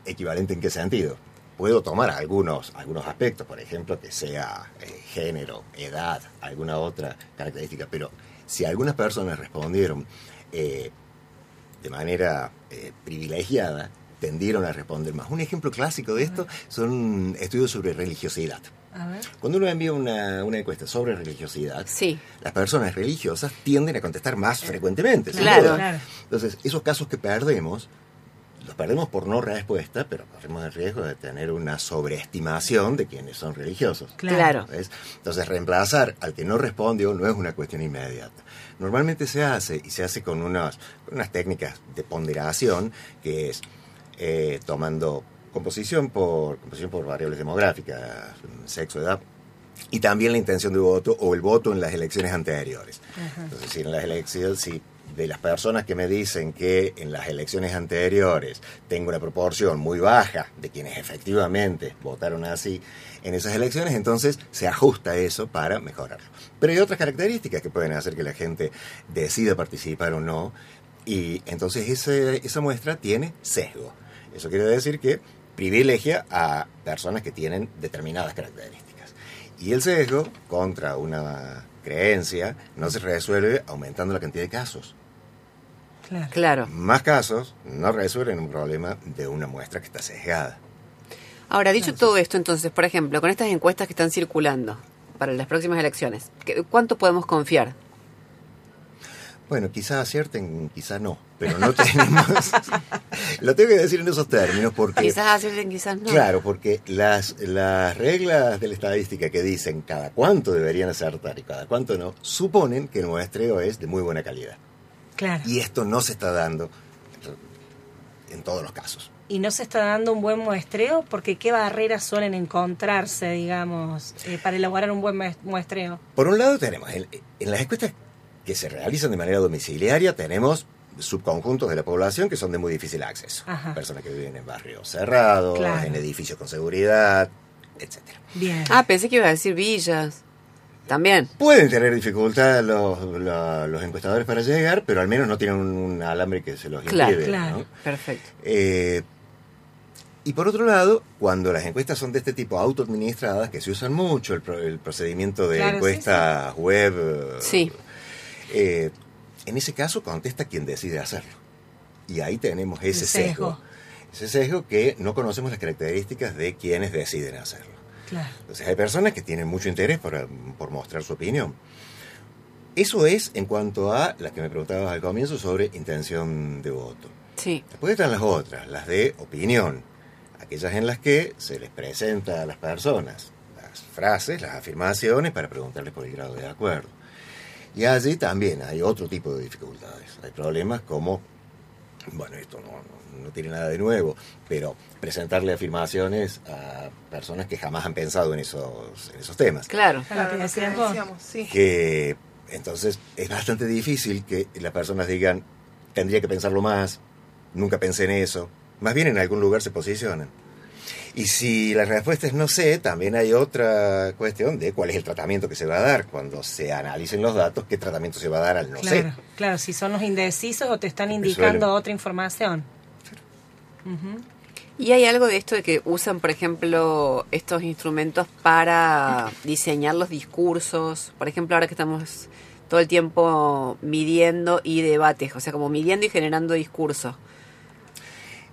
¿equivalente en qué sentido? Puedo tomar algunos, algunos aspectos, por ejemplo, que sea eh, género, edad, alguna otra característica, pero si algunas personas respondieron eh, de manera eh, privilegiada, tendieron a responder más. Un ejemplo clásico de esto son estudios sobre religiosidad. A ver. Cuando uno envía una, una encuesta sobre religiosidad, Sí. las personas religiosas tienden a contestar más frecuentemente. sin Claro. duda. Claro. Entonces, esos casos que perdemos, los perdemos por no respuesta, pero corremos el riesgo de tener una sobreestimación de quienes son religiosos. Claro. ¿Ves? Entonces, reemplazar al que no respondió no es una cuestión inmediata. Normalmente se hace, y se hace con unas, con unas técnicas de ponderación, que es eh, tomando composición por, composición por variables demográficas, sexo, edad, y también la intención de voto o el voto en las elecciones anteriores. Entonces, si en las elecciones, si de las personas que me dicen que en las elecciones anteriores tengo una proporción muy baja de quienes efectivamente votaron así en esas elecciones, entonces se ajusta eso para mejorarlo. Pero hay otras características que pueden hacer que la gente decida participar o no, y entonces esa muestra tiene sesgo. Eso quiere decir que privilegia a personas que tienen determinadas características. Y el sesgo contra una creencia no se resuelve aumentando la cantidad de casos. Claro. Claro. Más casos no resuelven un problema de una muestra que está sesgada. Ahora, dicho todo esto, entonces, por ejemplo, con estas encuestas que están circulando para las próximas elecciones, ¿qué- ¿cuánto podemos confiar? Bueno, quizás acierten, quizás no, pero no tenemos... Lo tengo que decir en esos términos porque... Quizás acierten, quizás no. Claro, porque las, las reglas de la estadística que dicen cada cuánto deberían acertar y cada cuánto no, suponen que el muestreo es de muy buena calidad. Claro. Y esto no se está dando en todos los casos. Y no se está dando un buen muestreo porque qué barreras suelen encontrarse, digamos, eh, para elaborar un buen mues- muestreo. Por un lado tenemos, en, en las encuestas que se realizan de manera domiciliaria, tenemos subconjuntos de la población que son de muy difícil acceso. Ajá. Personas que viven en barrios cerrados, Claro. en edificios con seguridad, etcétera. Bien. Ah, pensé que iba a decir villas. También. Pueden tener dificultad los, los encuestadores para llegar, pero al menos no tienen un, un alambre que se los Claro, impide. claro. ¿no? Perfecto. Eh, y por otro lado, cuando las encuestas son de este tipo autoadministradas, que se usan mucho, el, pro- el procedimiento de Claro, sí, encuestas web, Sí. Eh, en ese caso contesta quien decide hacerlo. Y ahí tenemos ese sesgo. sesgo. Ese sesgo que no conocemos las características de quienes deciden hacerlo. Claro. Entonces hay personas que tienen mucho interés por, por mostrar su opinión. Eso es en cuanto a las que me preguntabas al comienzo sobre intención de voto. Sí. Después están las otras, las de opinión, aquellas en las que se les presenta a las personas las frases, las afirmaciones para preguntarles por el grado de acuerdo. Y allí también hay otro tipo de dificultades. Hay problemas como bueno, esto no, no- no tiene nada de nuevo, pero presentarle afirmaciones a personas que jamás han pensado en esos, en esos temas. Claro. A lo que decíamos, sí. Que entonces es bastante difícil que las personas digan, tendría que pensarlo más, nunca pensé en eso. Más bien en algún lugar se posicionan. Y si la respuesta es no sé, también hay otra cuestión de cuál es el tratamiento que se va a dar. Cuando se analicen los datos, qué tratamiento se va a dar al no Claro, sé. claro, si son los indecisos o te están Porque indicando suelen- otra información. Y hay algo de esto de que usan, por ejemplo, estos instrumentos para diseñar los discursos. Por ejemplo, ahora que estamos todo el tiempo midiendo y debates, o sea, como midiendo y generando discursos.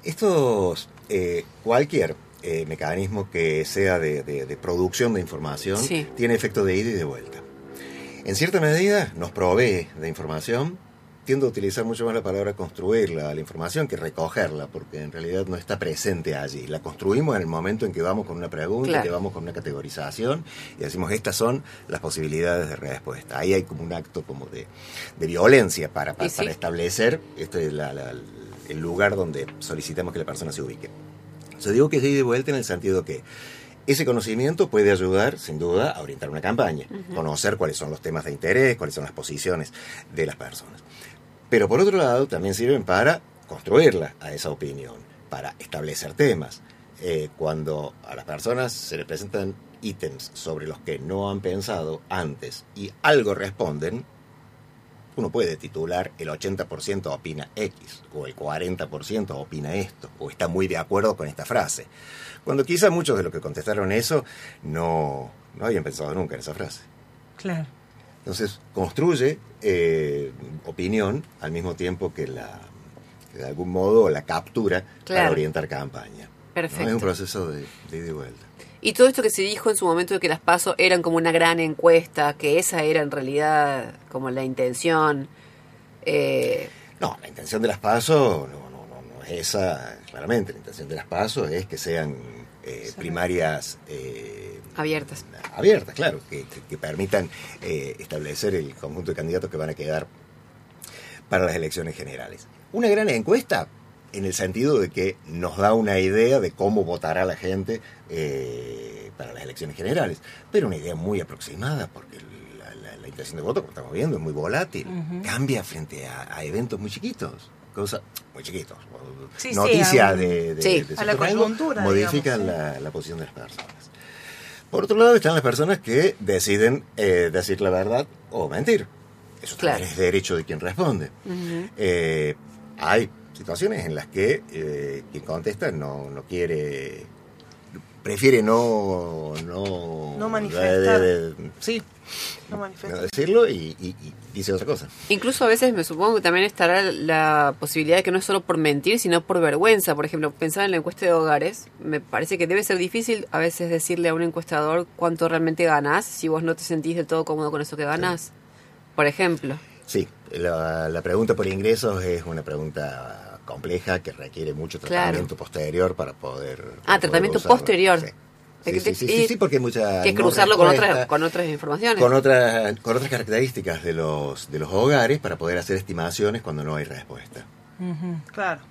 Estos, eh, cualquier eh, mecanismo que sea de, de- de producción de información Sí. tiene efecto de ida y de vuelta. En cierta medida nos provee de información. Tiendo a utilizar mucho más la palabra construir la, información que recogerla, porque en realidad no está presente allí. La construimos en el momento en que vamos con una pregunta, Claro. que vamos con una categorización y decimos estas son las posibilidades de respuesta. Ahí hay como un acto como de, de violencia para, para, Y sí. para establecer este, la- la- el lugar donde solicitamos que la persona se ubique. Yo digo que es de ida y vuelta en el sentido que ese conocimiento puede ayudar, sin duda, a orientar una campaña, conocer cuáles son los temas de interés, cuáles son las posiciones de las personas. Pero por otro lado, también sirven para construirla a esa opinión, para establecer temas. Eh, cuando a las personas se les presentan ítems sobre los que no han pensado antes y algo responden, uno puede titular el 80% opina X o el 40% opina esto o está muy de acuerdo con esta frase. Cuando quizá muchos de los que contestaron eso no, no habían pensado nunca en esa frase. Claro. Entonces construye eh, opinión al mismo tiempo que la que de algún modo la captura para orientar campaña. ¿no? Perfecto. Es un proceso de, de ida y vuelta. Y todo esto que se dijo en su momento de que las PASO eran como una gran encuesta, que esa era en realidad como la intención. eh, No, la intención de las PASO no, no, no, no es esa, claramente. La intención de las PASO es que sean eh, primarias eh, abiertas. abiertas, claro, que, que- que permitan eh, establecer el conjunto de candidatos que van a quedar para las elecciones generales. Una gran encuesta en el sentido de que nos da una idea de cómo votará la gente eh, para las elecciones generales, pero una idea muy aproximada porque la, la- la intención de voto, como estamos viendo, es muy volátil, cambia frente a, a eventos muy chiquitos. Cosas muy chiquitos. Sí, Noticias de, de- Sí. de A la coyuntura, modifican digamos, la, la posición de las personas. Por otro lado están las personas que deciden eh, decir la verdad o mentir. Eso también es derecho de quien responde. Eh, hay situaciones en las que eh, quien contesta no, no quiere, prefiere no... No, No manifestar. de- de- sí, No no manifiesto. decirlo y, y- y dice otra cosa. Incluso a veces me supongo que también estará la posibilidad de que no es solo por mentir, sino por vergüenza. Por ejemplo, pensar en la encuesta de hogares, me parece que debe ser difícil a veces decirle a un encuestador cuánto realmente ganás si vos no te sentís del todo cómodo con eso que ganás. Por ejemplo. Sí, la, la pregunta por ingresos es una pregunta compleja que requiere mucho Claro. tratamiento posterior para poder... Ah, poder tratamiento posterior. Sí. Sí, que- sí, sí, sí, sí, porque hay mucha Que no cruzarlo con otras, con otras informaciones. con otras con otras características de los de los hogares para poder hacer estimaciones cuando no hay respuesta. Claro.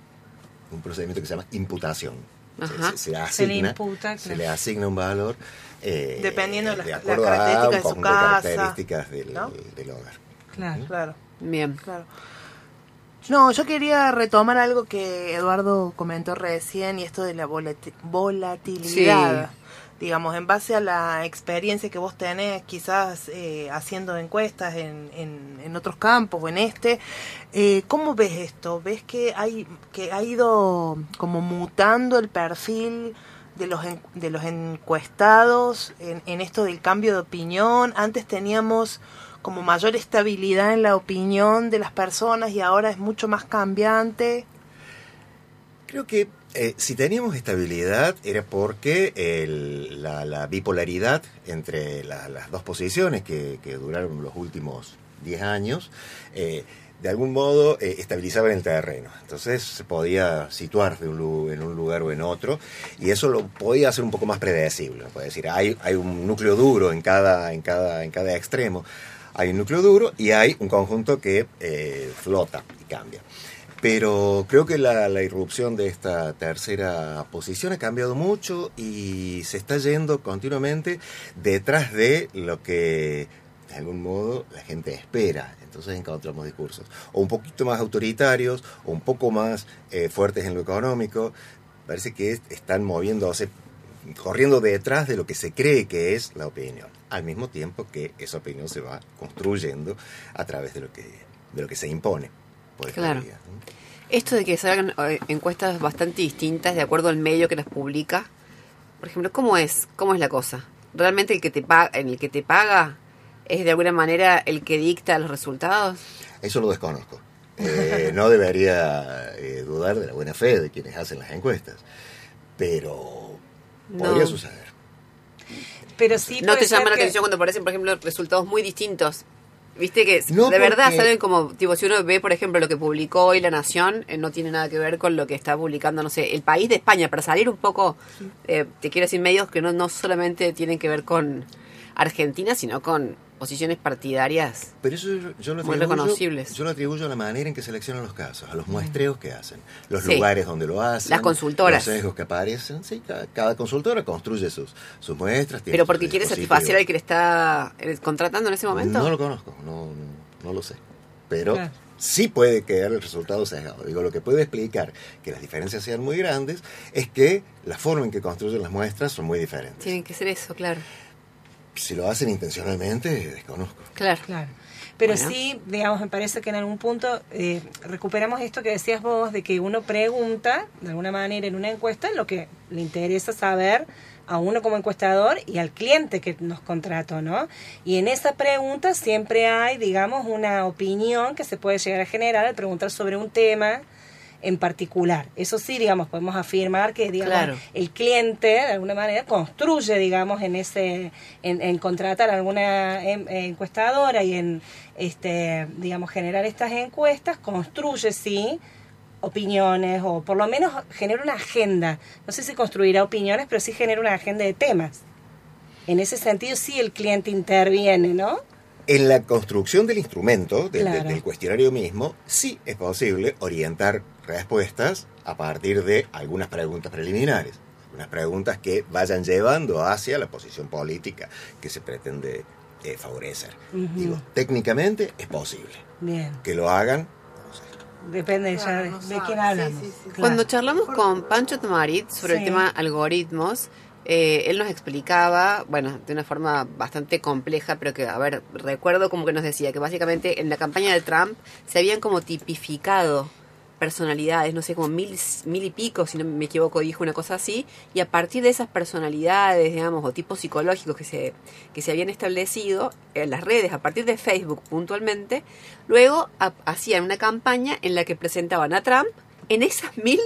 Un procedimiento que se llama imputación. Se- Ajá. Se, se Se le asigna, imputa, se le asigna un valor eh, Dependiendo de las- acuerdo las a características un de su casa, características del, ¿no? del hogar. Claro. Claro. Bien. Claro. No, yo quería retomar algo que Eduardo comentó recién y esto de la volati- volatilidad. Digamos, en base a la experiencia que vos tenés, quizás eh, haciendo encuestas en, en, en otros campos o en este, eh, ¿cómo ves esto? ¿Ves que hay que ha ido como mutando el perfil de los en- de los encuestados en, en esto del cambio de opinión? Antes teníamos como mayor estabilidad en la opinión de las personas y ahora es mucho más cambiante. Creo que eh, si teníamos estabilidad era porque el- la, la bipolaridad entre la- las dos posiciones que, duraron los últimos 10 años, eh, de algún modo eh, estabilizaban el terreno. Entonces se podía situar de un en un lugar o en otro y eso lo podía hacer un poco más predecible. Puede decir, hay, hay un núcleo duro en cada, en, cada, en cada extremo. Hay un núcleo duro y hay un conjunto que eh, flota y cambia. Pero creo que la, irrupción de esta tercera posición ha cambiado mucho y se está yendo continuamente detrás de lo que de algún modo la gente espera. Entonces encontramos discursos o un poquito más autoritarios o un poco más eh, fuertes en lo económico. Parece que es- están moviéndose, corriendo detrás de lo que se cree que es la opinión, al mismo tiempo que esa opinión se va construyendo a través de lo que, de lo que se impone. por Claro. ¿no? Esto de que salgan eh, encuestas bastante distintas de acuerdo al medio que las publica, por ejemplo, ¿cómo es? ¿Cómo es la cosa? ¿Realmente el que te paga, en el que te paga es de alguna manera el que dicta los resultados? Eso lo desconozco. Eh, no debería eh, dudar de la buena fe de quienes hacen las encuestas, pero No. podría suceder. Pero sí ¿No te llama la que- atención cuando aparecen, por ejemplo, resultados muy distintos? Viste que No, de verdad salen como, tipo, si uno ve, por ejemplo, lo que publicó hoy La Nación, eh, no tiene nada que ver con lo que está publicando, no sé, el país de España, para salir un poco, eh, te quiero decir, medios que no, no solamente tienen que ver con Argentina, sino con posiciones partidarias. Pero eso yo, yo lo Muy atribuyo, reconocibles. yo lo atribuyo a la manera en que seleccionan los casos, a los muestreos que hacen, los Sí. lugares donde lo hacen, Las consultoras. los sesgos que aparecen. Sí, cada, cada consultora construye sus, sus muestras. tiene Pero sus porque quiere satisfacer al que le está eh, contratando en ese momento. No lo conozco, no, no, no lo sé. Pero Claro. sí puede quedar el resultado sesgado. Digo, lo que puede explicar que las diferencias sean muy grandes es que la forma en que construyen las muestras son muy diferentes. Tienen que ser eso, claro. Si lo hacen intencionalmente, desconozco. Claro. Claro. Pero Bueno. sí, digamos, me parece que en algún punto eh, recuperamos esto que decías vos, de que uno pregunta, de alguna manera, en una encuesta, lo que le interesa saber a uno como encuestador y al cliente que nos contrató, ¿no? Y en esa pregunta siempre hay, digamos, una opinión que se puede llegar a generar al preguntar sobre un tema en particular. Eso sí, digamos, podemos afirmar que, digamos, Claro. el cliente de alguna manera construye digamos en ese en, en contratar a alguna em- eh, encuestadora y en este digamos generar estas encuestas construye sí opiniones o por lo menos genera una agenda no sé si construirá opiniones pero sí genera una agenda de temas en ese sentido sí el cliente interviene no En la construcción del instrumento, del- Claro. del cuestionario mismo, sí es posible orientar respuestas a partir de algunas preguntas preliminares, unas preguntas que vayan llevando hacia la posición política que se pretende eh, favorecer. Ujú. Digo, técnicamente es posible. bien Que lo hagan, no depende ya de, de quién hablamos Claro. Cuando charlamos con Pancho Tomarit sobre el Sí. tema algoritmos, eh, él nos explicaba, bueno, de una forma bastante compleja, pero que, a ver, recuerdo como que nos decía que básicamente en la campaña de Trump se habían como tipificado personalidades, no sé, como mil, mil y pico, si no me equivoco, dijo una cosa así, y a partir de esas personalidades, digamos, o tipos psicológicos que se, que se habían establecido en las redes, a partir de Facebook puntualmente, luego ha- hacían una campaña en la que presentaban a Trump en esas mil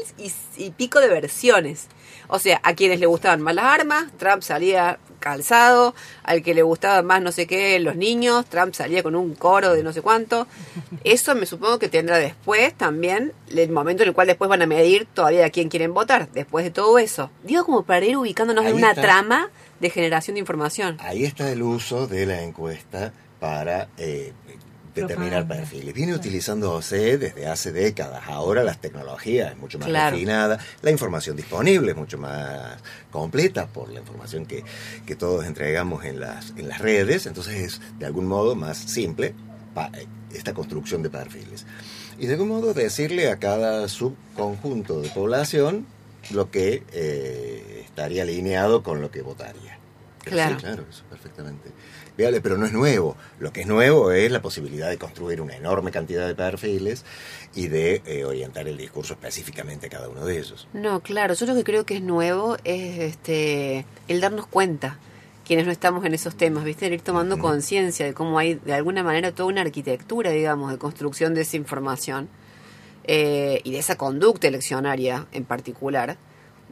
y pico de versiones. O sea, a quienes le gustaban más las armas, Trump salía calzado, al que le gustaba más no sé qué, los niños, Trump salía con un coro de no sé cuánto. Eso me supongo que tendrá después también el momento en el cual después van a medir todavía a quién quieren votar, después de todo eso. Digo como para ir ubicándonos en una está. trama de generación de información. Ahí está el uso de la encuesta para eh, determinar Propaganda. perfiles. Viene utilizándose desde hace décadas. Ahora las tecnologías es mucho más Claro. refinada, la información disponible es mucho más completa por la información que, que todos entregamos en las, en las redes. Entonces es de algún modo más simple pa- esta construcción de perfiles. Y de algún modo decirle a cada subconjunto de población lo que eh, estaría alineado con lo que votaría. Claro. Sí, claro, eso perfectamente. Viable, pero no es nuevo. Lo que es nuevo es la posibilidad de construir una enorme cantidad de perfiles y de eh, orientar el discurso específicamente a cada uno de ellos. No, claro, yo lo que creo que es nuevo es este el darnos cuenta quienes no estamos en esos temas, ¿viste? El ir tomando conciencia de cómo hay de alguna manera toda una arquitectura, digamos, de construcción de esa información eh, y de esa conducta eleccionaria en particular.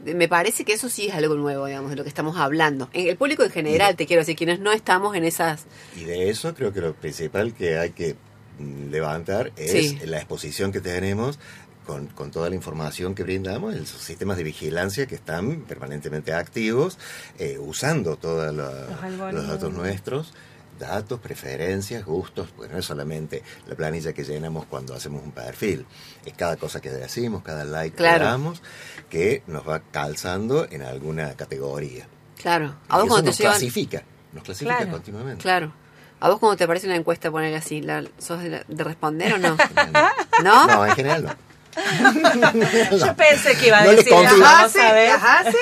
Me parece que eso sí es algo nuevo, digamos, de lo que estamos hablando. En el público en general, te quiero decir, quienes no estamos en esas... Y de eso creo que lo principal que hay que mm, levantar es Sí. la exposición que tenemos con, con toda la información que brindamos, esos sistemas de vigilancia que están permanentemente activos, eh, usando todos los datos nuestros datos, preferencias, gustos, pues no es solamente la planilla que llenamos cuando hacemos un perfil, es cada cosa que decimos, cada like Claro. que damos, que nos va calzando en alguna categoría. Claro. A vos eso cuando nos te llevan... clasifica, nos clasifica Claro. continuamente. Claro. ¿A vos cuando te aparece una encuesta poner así, la, sos de, la- de responder o no? ¿No? No, en general no. Yo pensé que iba a No decir, confío. vamos a ver.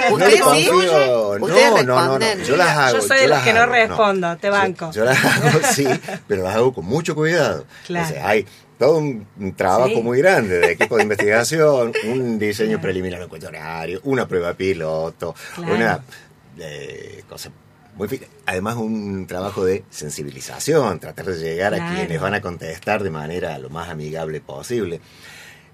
No ¿Ustedes le sí? confío. Ustedes No, no, no, no. Yo las hago. Yo soy de las las que no hago, respondo, te Yo- banco. Yo, las hago, sí, pero las hago con mucho cuidado. Claro. O sea, hay todo un, trabajo Sí. muy grande de equipo de investigación, un diseño preliminar de encuentro horario, una prueba piloto, Claro. una eh, cosa muy fina. Además, un trabajo de sensibilización, tratar de llegar a Claro. quienes van a contestar de manera lo más amigable posible.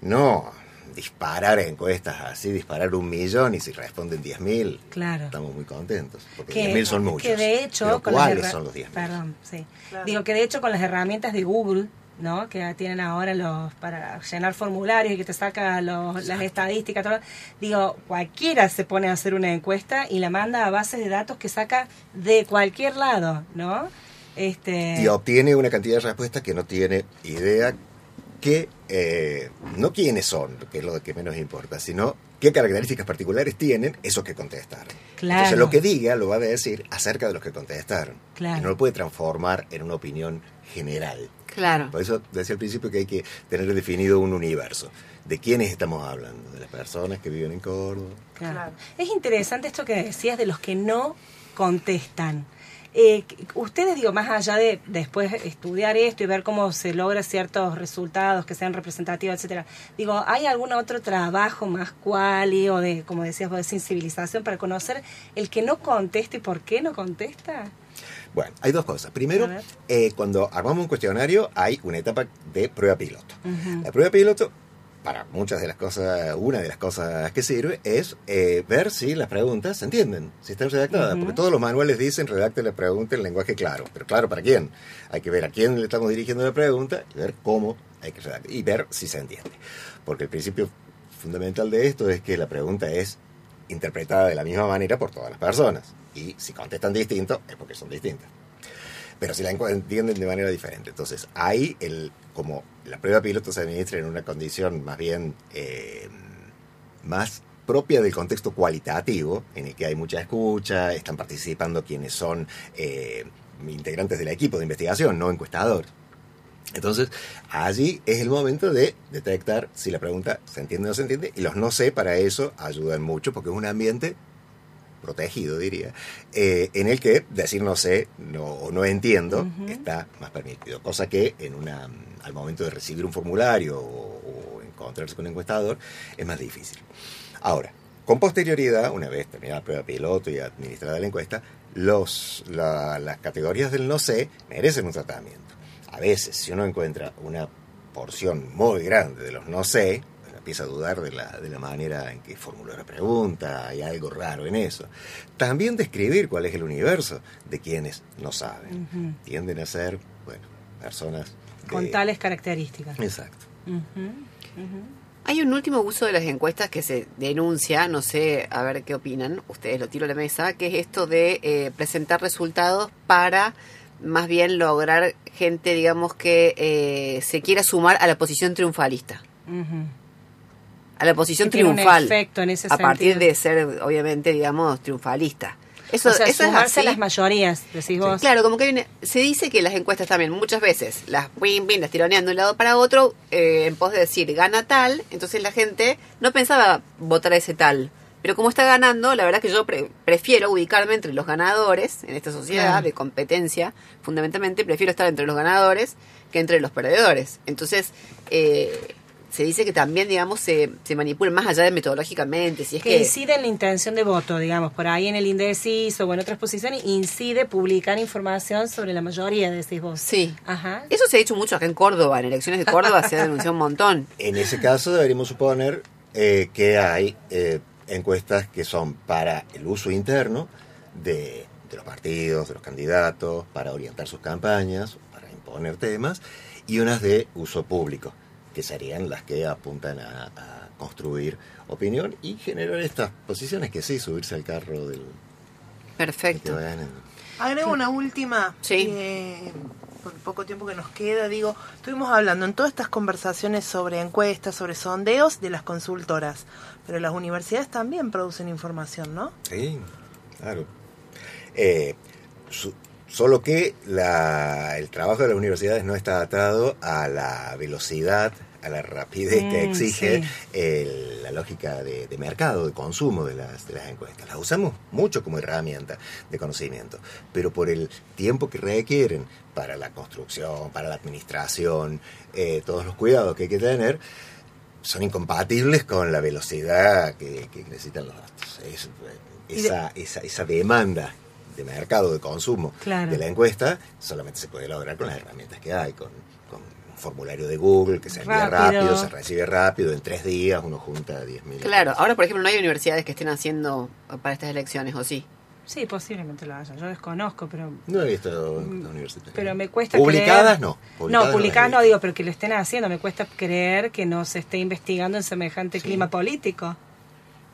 No disparar encuestas así, disparar un millón y si responden 10.000, Claro. estamos muy contentos, porque Que, 10.000 son muchos. que de hecho, Pero con las ¿cuáles son los 10.000? Perdón, sí. Digo que de hecho con las herramientas de Google, ¿no? Que tienen ahora los para llenar formularios y que te saca los, las estadísticas, todo. Digo, cualquiera se pone a hacer una encuesta y la manda a bases de datos que saca de cualquier lado, ¿no? Este y obtiene una cantidad de respuestas que no tiene idea que eh, no quiénes son, que es lo que menos importa, sino qué características particulares tienen esos que contestaron. Claro. Entonces lo que diga lo va a decir acerca de los que contestaron. Claro. Y no lo puede transformar en una opinión general. Claro. Por eso decía al principio que hay que tener definido un universo. ¿De quiénes estamos hablando? De las personas que viven en Córdoba. Claro. Es interesante esto que decías de los que no contestan. Eh, ustedes, digo, más allá de después estudiar esto y ver cómo se logra ciertos resultados que sean representativos, etcétera, digo, ¿hay algún otro trabajo más cuali o de, como decías vos, de sensibilización para conocer el que no contesta y por qué no contesta? Bueno, hay dos cosas. Primero, eh, cuando armamos un cuestionario hay una etapa de prueba piloto. La prueba piloto, para muchas de las cosas, una de las cosas que sirve es eh, ver si las preguntas se entienden, si están redactadas. Porque todos los manuales dicen redacte la pregunta en lenguaje claro. Pero claro, ¿para quién? Hay que ver a quién le estamos dirigiendo la pregunta y ver cómo hay que redactar. Y ver si se entiende. Porque el principio fundamental de esto es que la pregunta es interpretada de la misma manera por todas las personas. Y si contestan distinto, es porque son distintas. Pero si la entienden de manera diferente. Entonces, ahí, el, como la prueba piloto se administra en una condición más bien eh, más propia del contexto cualitativo, en el que hay mucha escucha, están participando quienes son eh, integrantes del equipo de investigación, no encuestadores. Entonces, allí es el momento de detectar si la pregunta se entiende o no se entiende, y los no sé para eso ayudan mucho, porque es un ambiente protegido, diría, eh, en el que decir no sé no, o no entiendo está más permitido. Cosa que en una, al momento de recibir un formulario o, o encontrarse con un encuestador es más difícil. Ahora, con posterioridad, una vez terminada la prueba piloto y administrada la encuesta, los, la- las categorías del no sé merecen un tratamiento. A veces, si uno encuentra una porción muy grande de los no sé, empieza a dudar de la, de la manera en que formuló la pregunta, hay algo raro en eso. También describir cuál es el universo de quienes no saben. Tienden a ser, bueno, personas... de- Con tales características. Exacto. Hay un último uso de las encuestas que se denuncia, no sé, a ver qué opinan, ustedes lo tiro a la mesa, que es esto de eh, presentar resultados para más bien lograr gente, digamos, que eh, se quiera sumar a la posición triunfalista, Ujú. A la posición triunfal, efecto en ese a partir sentido. de ser, obviamente, digamos, triunfalista. Eso, o sea, eso es sumarse a así. las mayorías, decís vos. Claro, como que una- se dice que las encuestas también muchas veces las pim, pim, las tironean de un lado para otro eh, en pos de decir gana tal, entonces la gente no pensaba votar a ese tal. Pero como está ganando, la verdad que yo pre- prefiero ubicarme entre los ganadores en esta sociedad de competencia, fundamentalmente prefiero estar entre los ganadores que entre los perdedores. Entonces, eh, se dice que también, digamos, se, se manipula más allá de metodológicamente. Si es que que, incide en la intención de voto, digamos, por ahí en el indeciso o en otras posiciones, incide publicar información sobre la mayoría, decís vos. Sí. Ajá. Eso se ha hecho mucho acá en Córdoba, en elecciones de Córdoba se ha denunciado un montón. En ese caso deberíamos suponer eh, que hay eh, encuestas que son para el uso interno de, de los partidos, de los candidatos, para orientar sus campañas, para imponer temas, y unas de uso público, que serían las que apuntan a, a construir opinión y generar estas posiciones que sí, subirse al carro del del que Perfecto. Agrego una última. Sí. eh, por el poco tiempo que nos queda, digo, estuvimos hablando en todas estas conversaciones sobre encuestas, sobre sondeos de las consultoras, pero las universidades también producen información, ¿no? Sí, claro. Eh, su- solo que la- el trabajo de las universidades no está atado a la velocidad, a la rapidez que Mm, exige sí. el- la lógica de, de mercado, de consumo de las, de las encuestas. Las usamos mucho como herramienta de conocimiento, pero por el tiempo que requieren para la construcción, para la administración, eh, todos los cuidados que hay que tener, son incompatibles con la velocidad que, que necesitan los datos. Es, Y de- esa, esa, esa demanda de mercado, de consumo Claro. de la encuesta, solamente se puede lograr con las herramientas que hay, con, con un formulario de Google que se envía Rápido. rápido, se recibe rápido, en tres días uno junta 10.000. Claro, ahora por ejemplo no hay universidades que estén haciendo para estas elecciones, ¿o sí? Sí, posiblemente lo haya. Yo desconozco, pero No he visto universitarias. pero me cuesta Publicadas creer- no. no, publicadas las he no digo, pero que lo estén haciendo. Me cuesta creer que no se esté investigando en semejante Sí. clima político.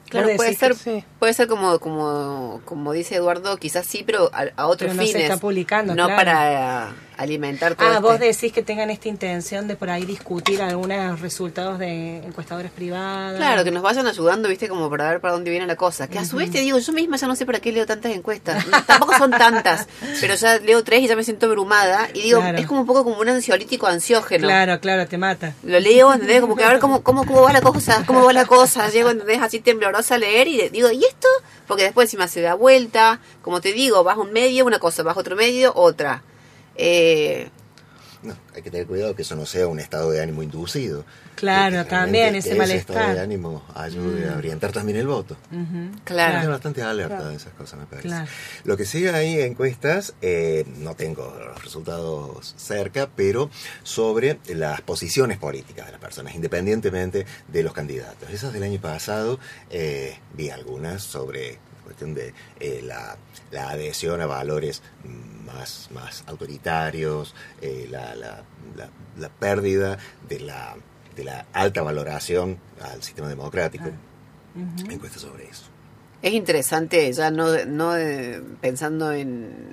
Claro, puede ser, sí. puede ser como, como, como dice Eduardo, quizás sí, pero a, a otros Pero no se fines. está publicando, no claro. para alimentar todo Ah, vos este- decís que tengan esta intención de por ahí discutir algunos resultados de encuestadores privados. Claro, que nos vayan ayudando, viste, como para ver para dónde viene la cosa. Que a su vez te digo, yo misma ya no sé para qué leo tantas encuestas. Tampoco son tantas, pero ya leo tres y ya me siento abrumada. Y digo, Claro. es como un poco como un ansiolítico ansiógeno. Claro, claro, te mata. Lo leo, ¿entendés? Como que a ver cómo, cómo, cómo va la cosa, cómo va la cosa. Llego, ¿entendés? Así temblorosa a leer y digo, ¿y esto? Porque después encima se da vuelta. Como te digo, vas un medio, una cosa, vas otro medio, otra. Eh, No, hay que tener cuidado que eso no sea un estado de ánimo inducido. Claro, también ese estado malestar. Mm. de ánimo ayude a orientar también el voto. Claro. Hay tener bastante alerta de esas cosas, me parece. Claro. Lo que sigue ahí encuestas, eh, no tengo los resultados cerca, pero sobre las posiciones políticas de las personas, independientemente de los candidatos. Esas del año pasado, eh, vi algunas sobre cuestión de eh, la, la adhesión a valores más, más autoritarios, eh, la, la, la- la pérdida de la, de la alta valoración al sistema democrático. Encuestas sobre eso. es interesante, ya no, no eh, pensando en,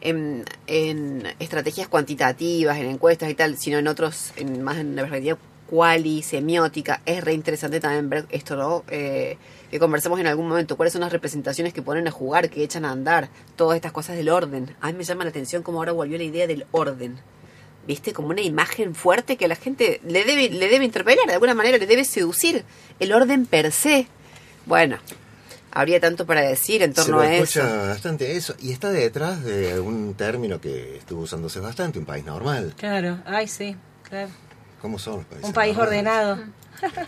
en, en estrategias cuantitativas, en encuestas y tal, sino en otros, en más en la perspectiva cuali, semiótica. Es re interesante también ver esto, ¿no? Eh, que conversamos en algún momento, cuáles son las representaciones que ponen a jugar, que echan a andar, todas estas cosas del orden. A mí me llama la atención cómo ahora volvió la idea del orden. ¿Viste? Como una imagen fuerte que a la gente le debe, le debe interpelar, de alguna manera le debe seducir. El orden per se. Bueno, habría tanto para decir en Se torno lo a escucha eso. bastante eso. Y está detrás de un término que estuvo usándose bastante, un país normal. Claro, ay, sí, claro. ¿Cómo son los países Un país normales? ordenado.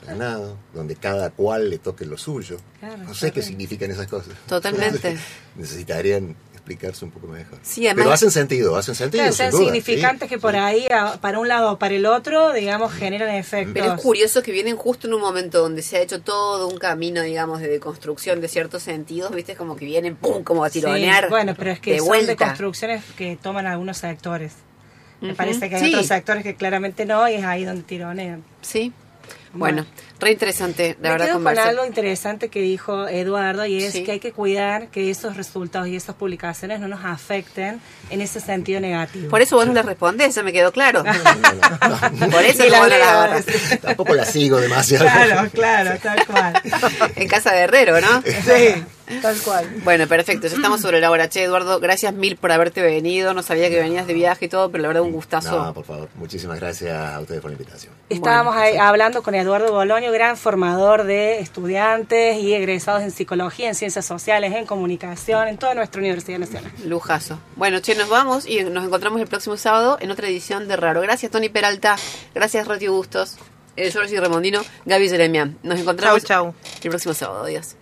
Ordenado, donde cada cual le toque lo suyo. Claro, no sé qué significan esas cosas. Totalmente. Necesitarían explicarse un poco mejor. Sí, además- Pero hacen sentido, hacen sentido. Claro, duda, significantes sí, que por sí. ahí, para un lado o para el otro, digamos, generan efectos. Pero es curioso que vienen justo en un momento donde se ha hecho todo un camino, digamos, de construcción de ciertos sentidos, ¿viste? Como que vienen, ¡pum!, como a Sí, tironear. bueno, pero es que de son vuelta. de construcciones que toman algunos sectores. Me parece que hay Sí. otros sectores que claramente no, y es ahí donde tironean. Sí. Bueno, re interesante, la Me verdad, quedo con conversar. algo interesante que dijo Eduardo y es Sí. que hay que cuidar que esos resultados y esas publicaciones no nos afecten en ese sentido negativo. Por eso vos no le respondés, ya me quedó claro. No, no, no, no. Por eso la la agarras. Tampoco la sigo demasiado. Claro, claro, tal cual. En casa de Herrero, ¿no? Sí, tal cual. Bueno, perfecto, ya estamos sobre la hora. Che, Eduardo, gracias mil por haberte venido. No sabía que venías de viaje y todo, pero la verdad un gustazo. No, por favor. Muchísimas gracias a ustedes por la invitación. Estábamos ahí hablando con Eduardo Boloño, gran formador de estudiantes y egresados en psicología, en ciencias sociales, en comunicación, en toda nuestra Universidad Nacional. Lujazo. Bueno, che, nos vamos y nos encontramos el próximo sábado en otra edición de Raro. Gracias, Tony Peralta. Gracias, Roti Bustos. Eh, Georgie Remondino, Gaby Jeremian. Nos encontramos Chau, chau. el próximo sábado. Adiós.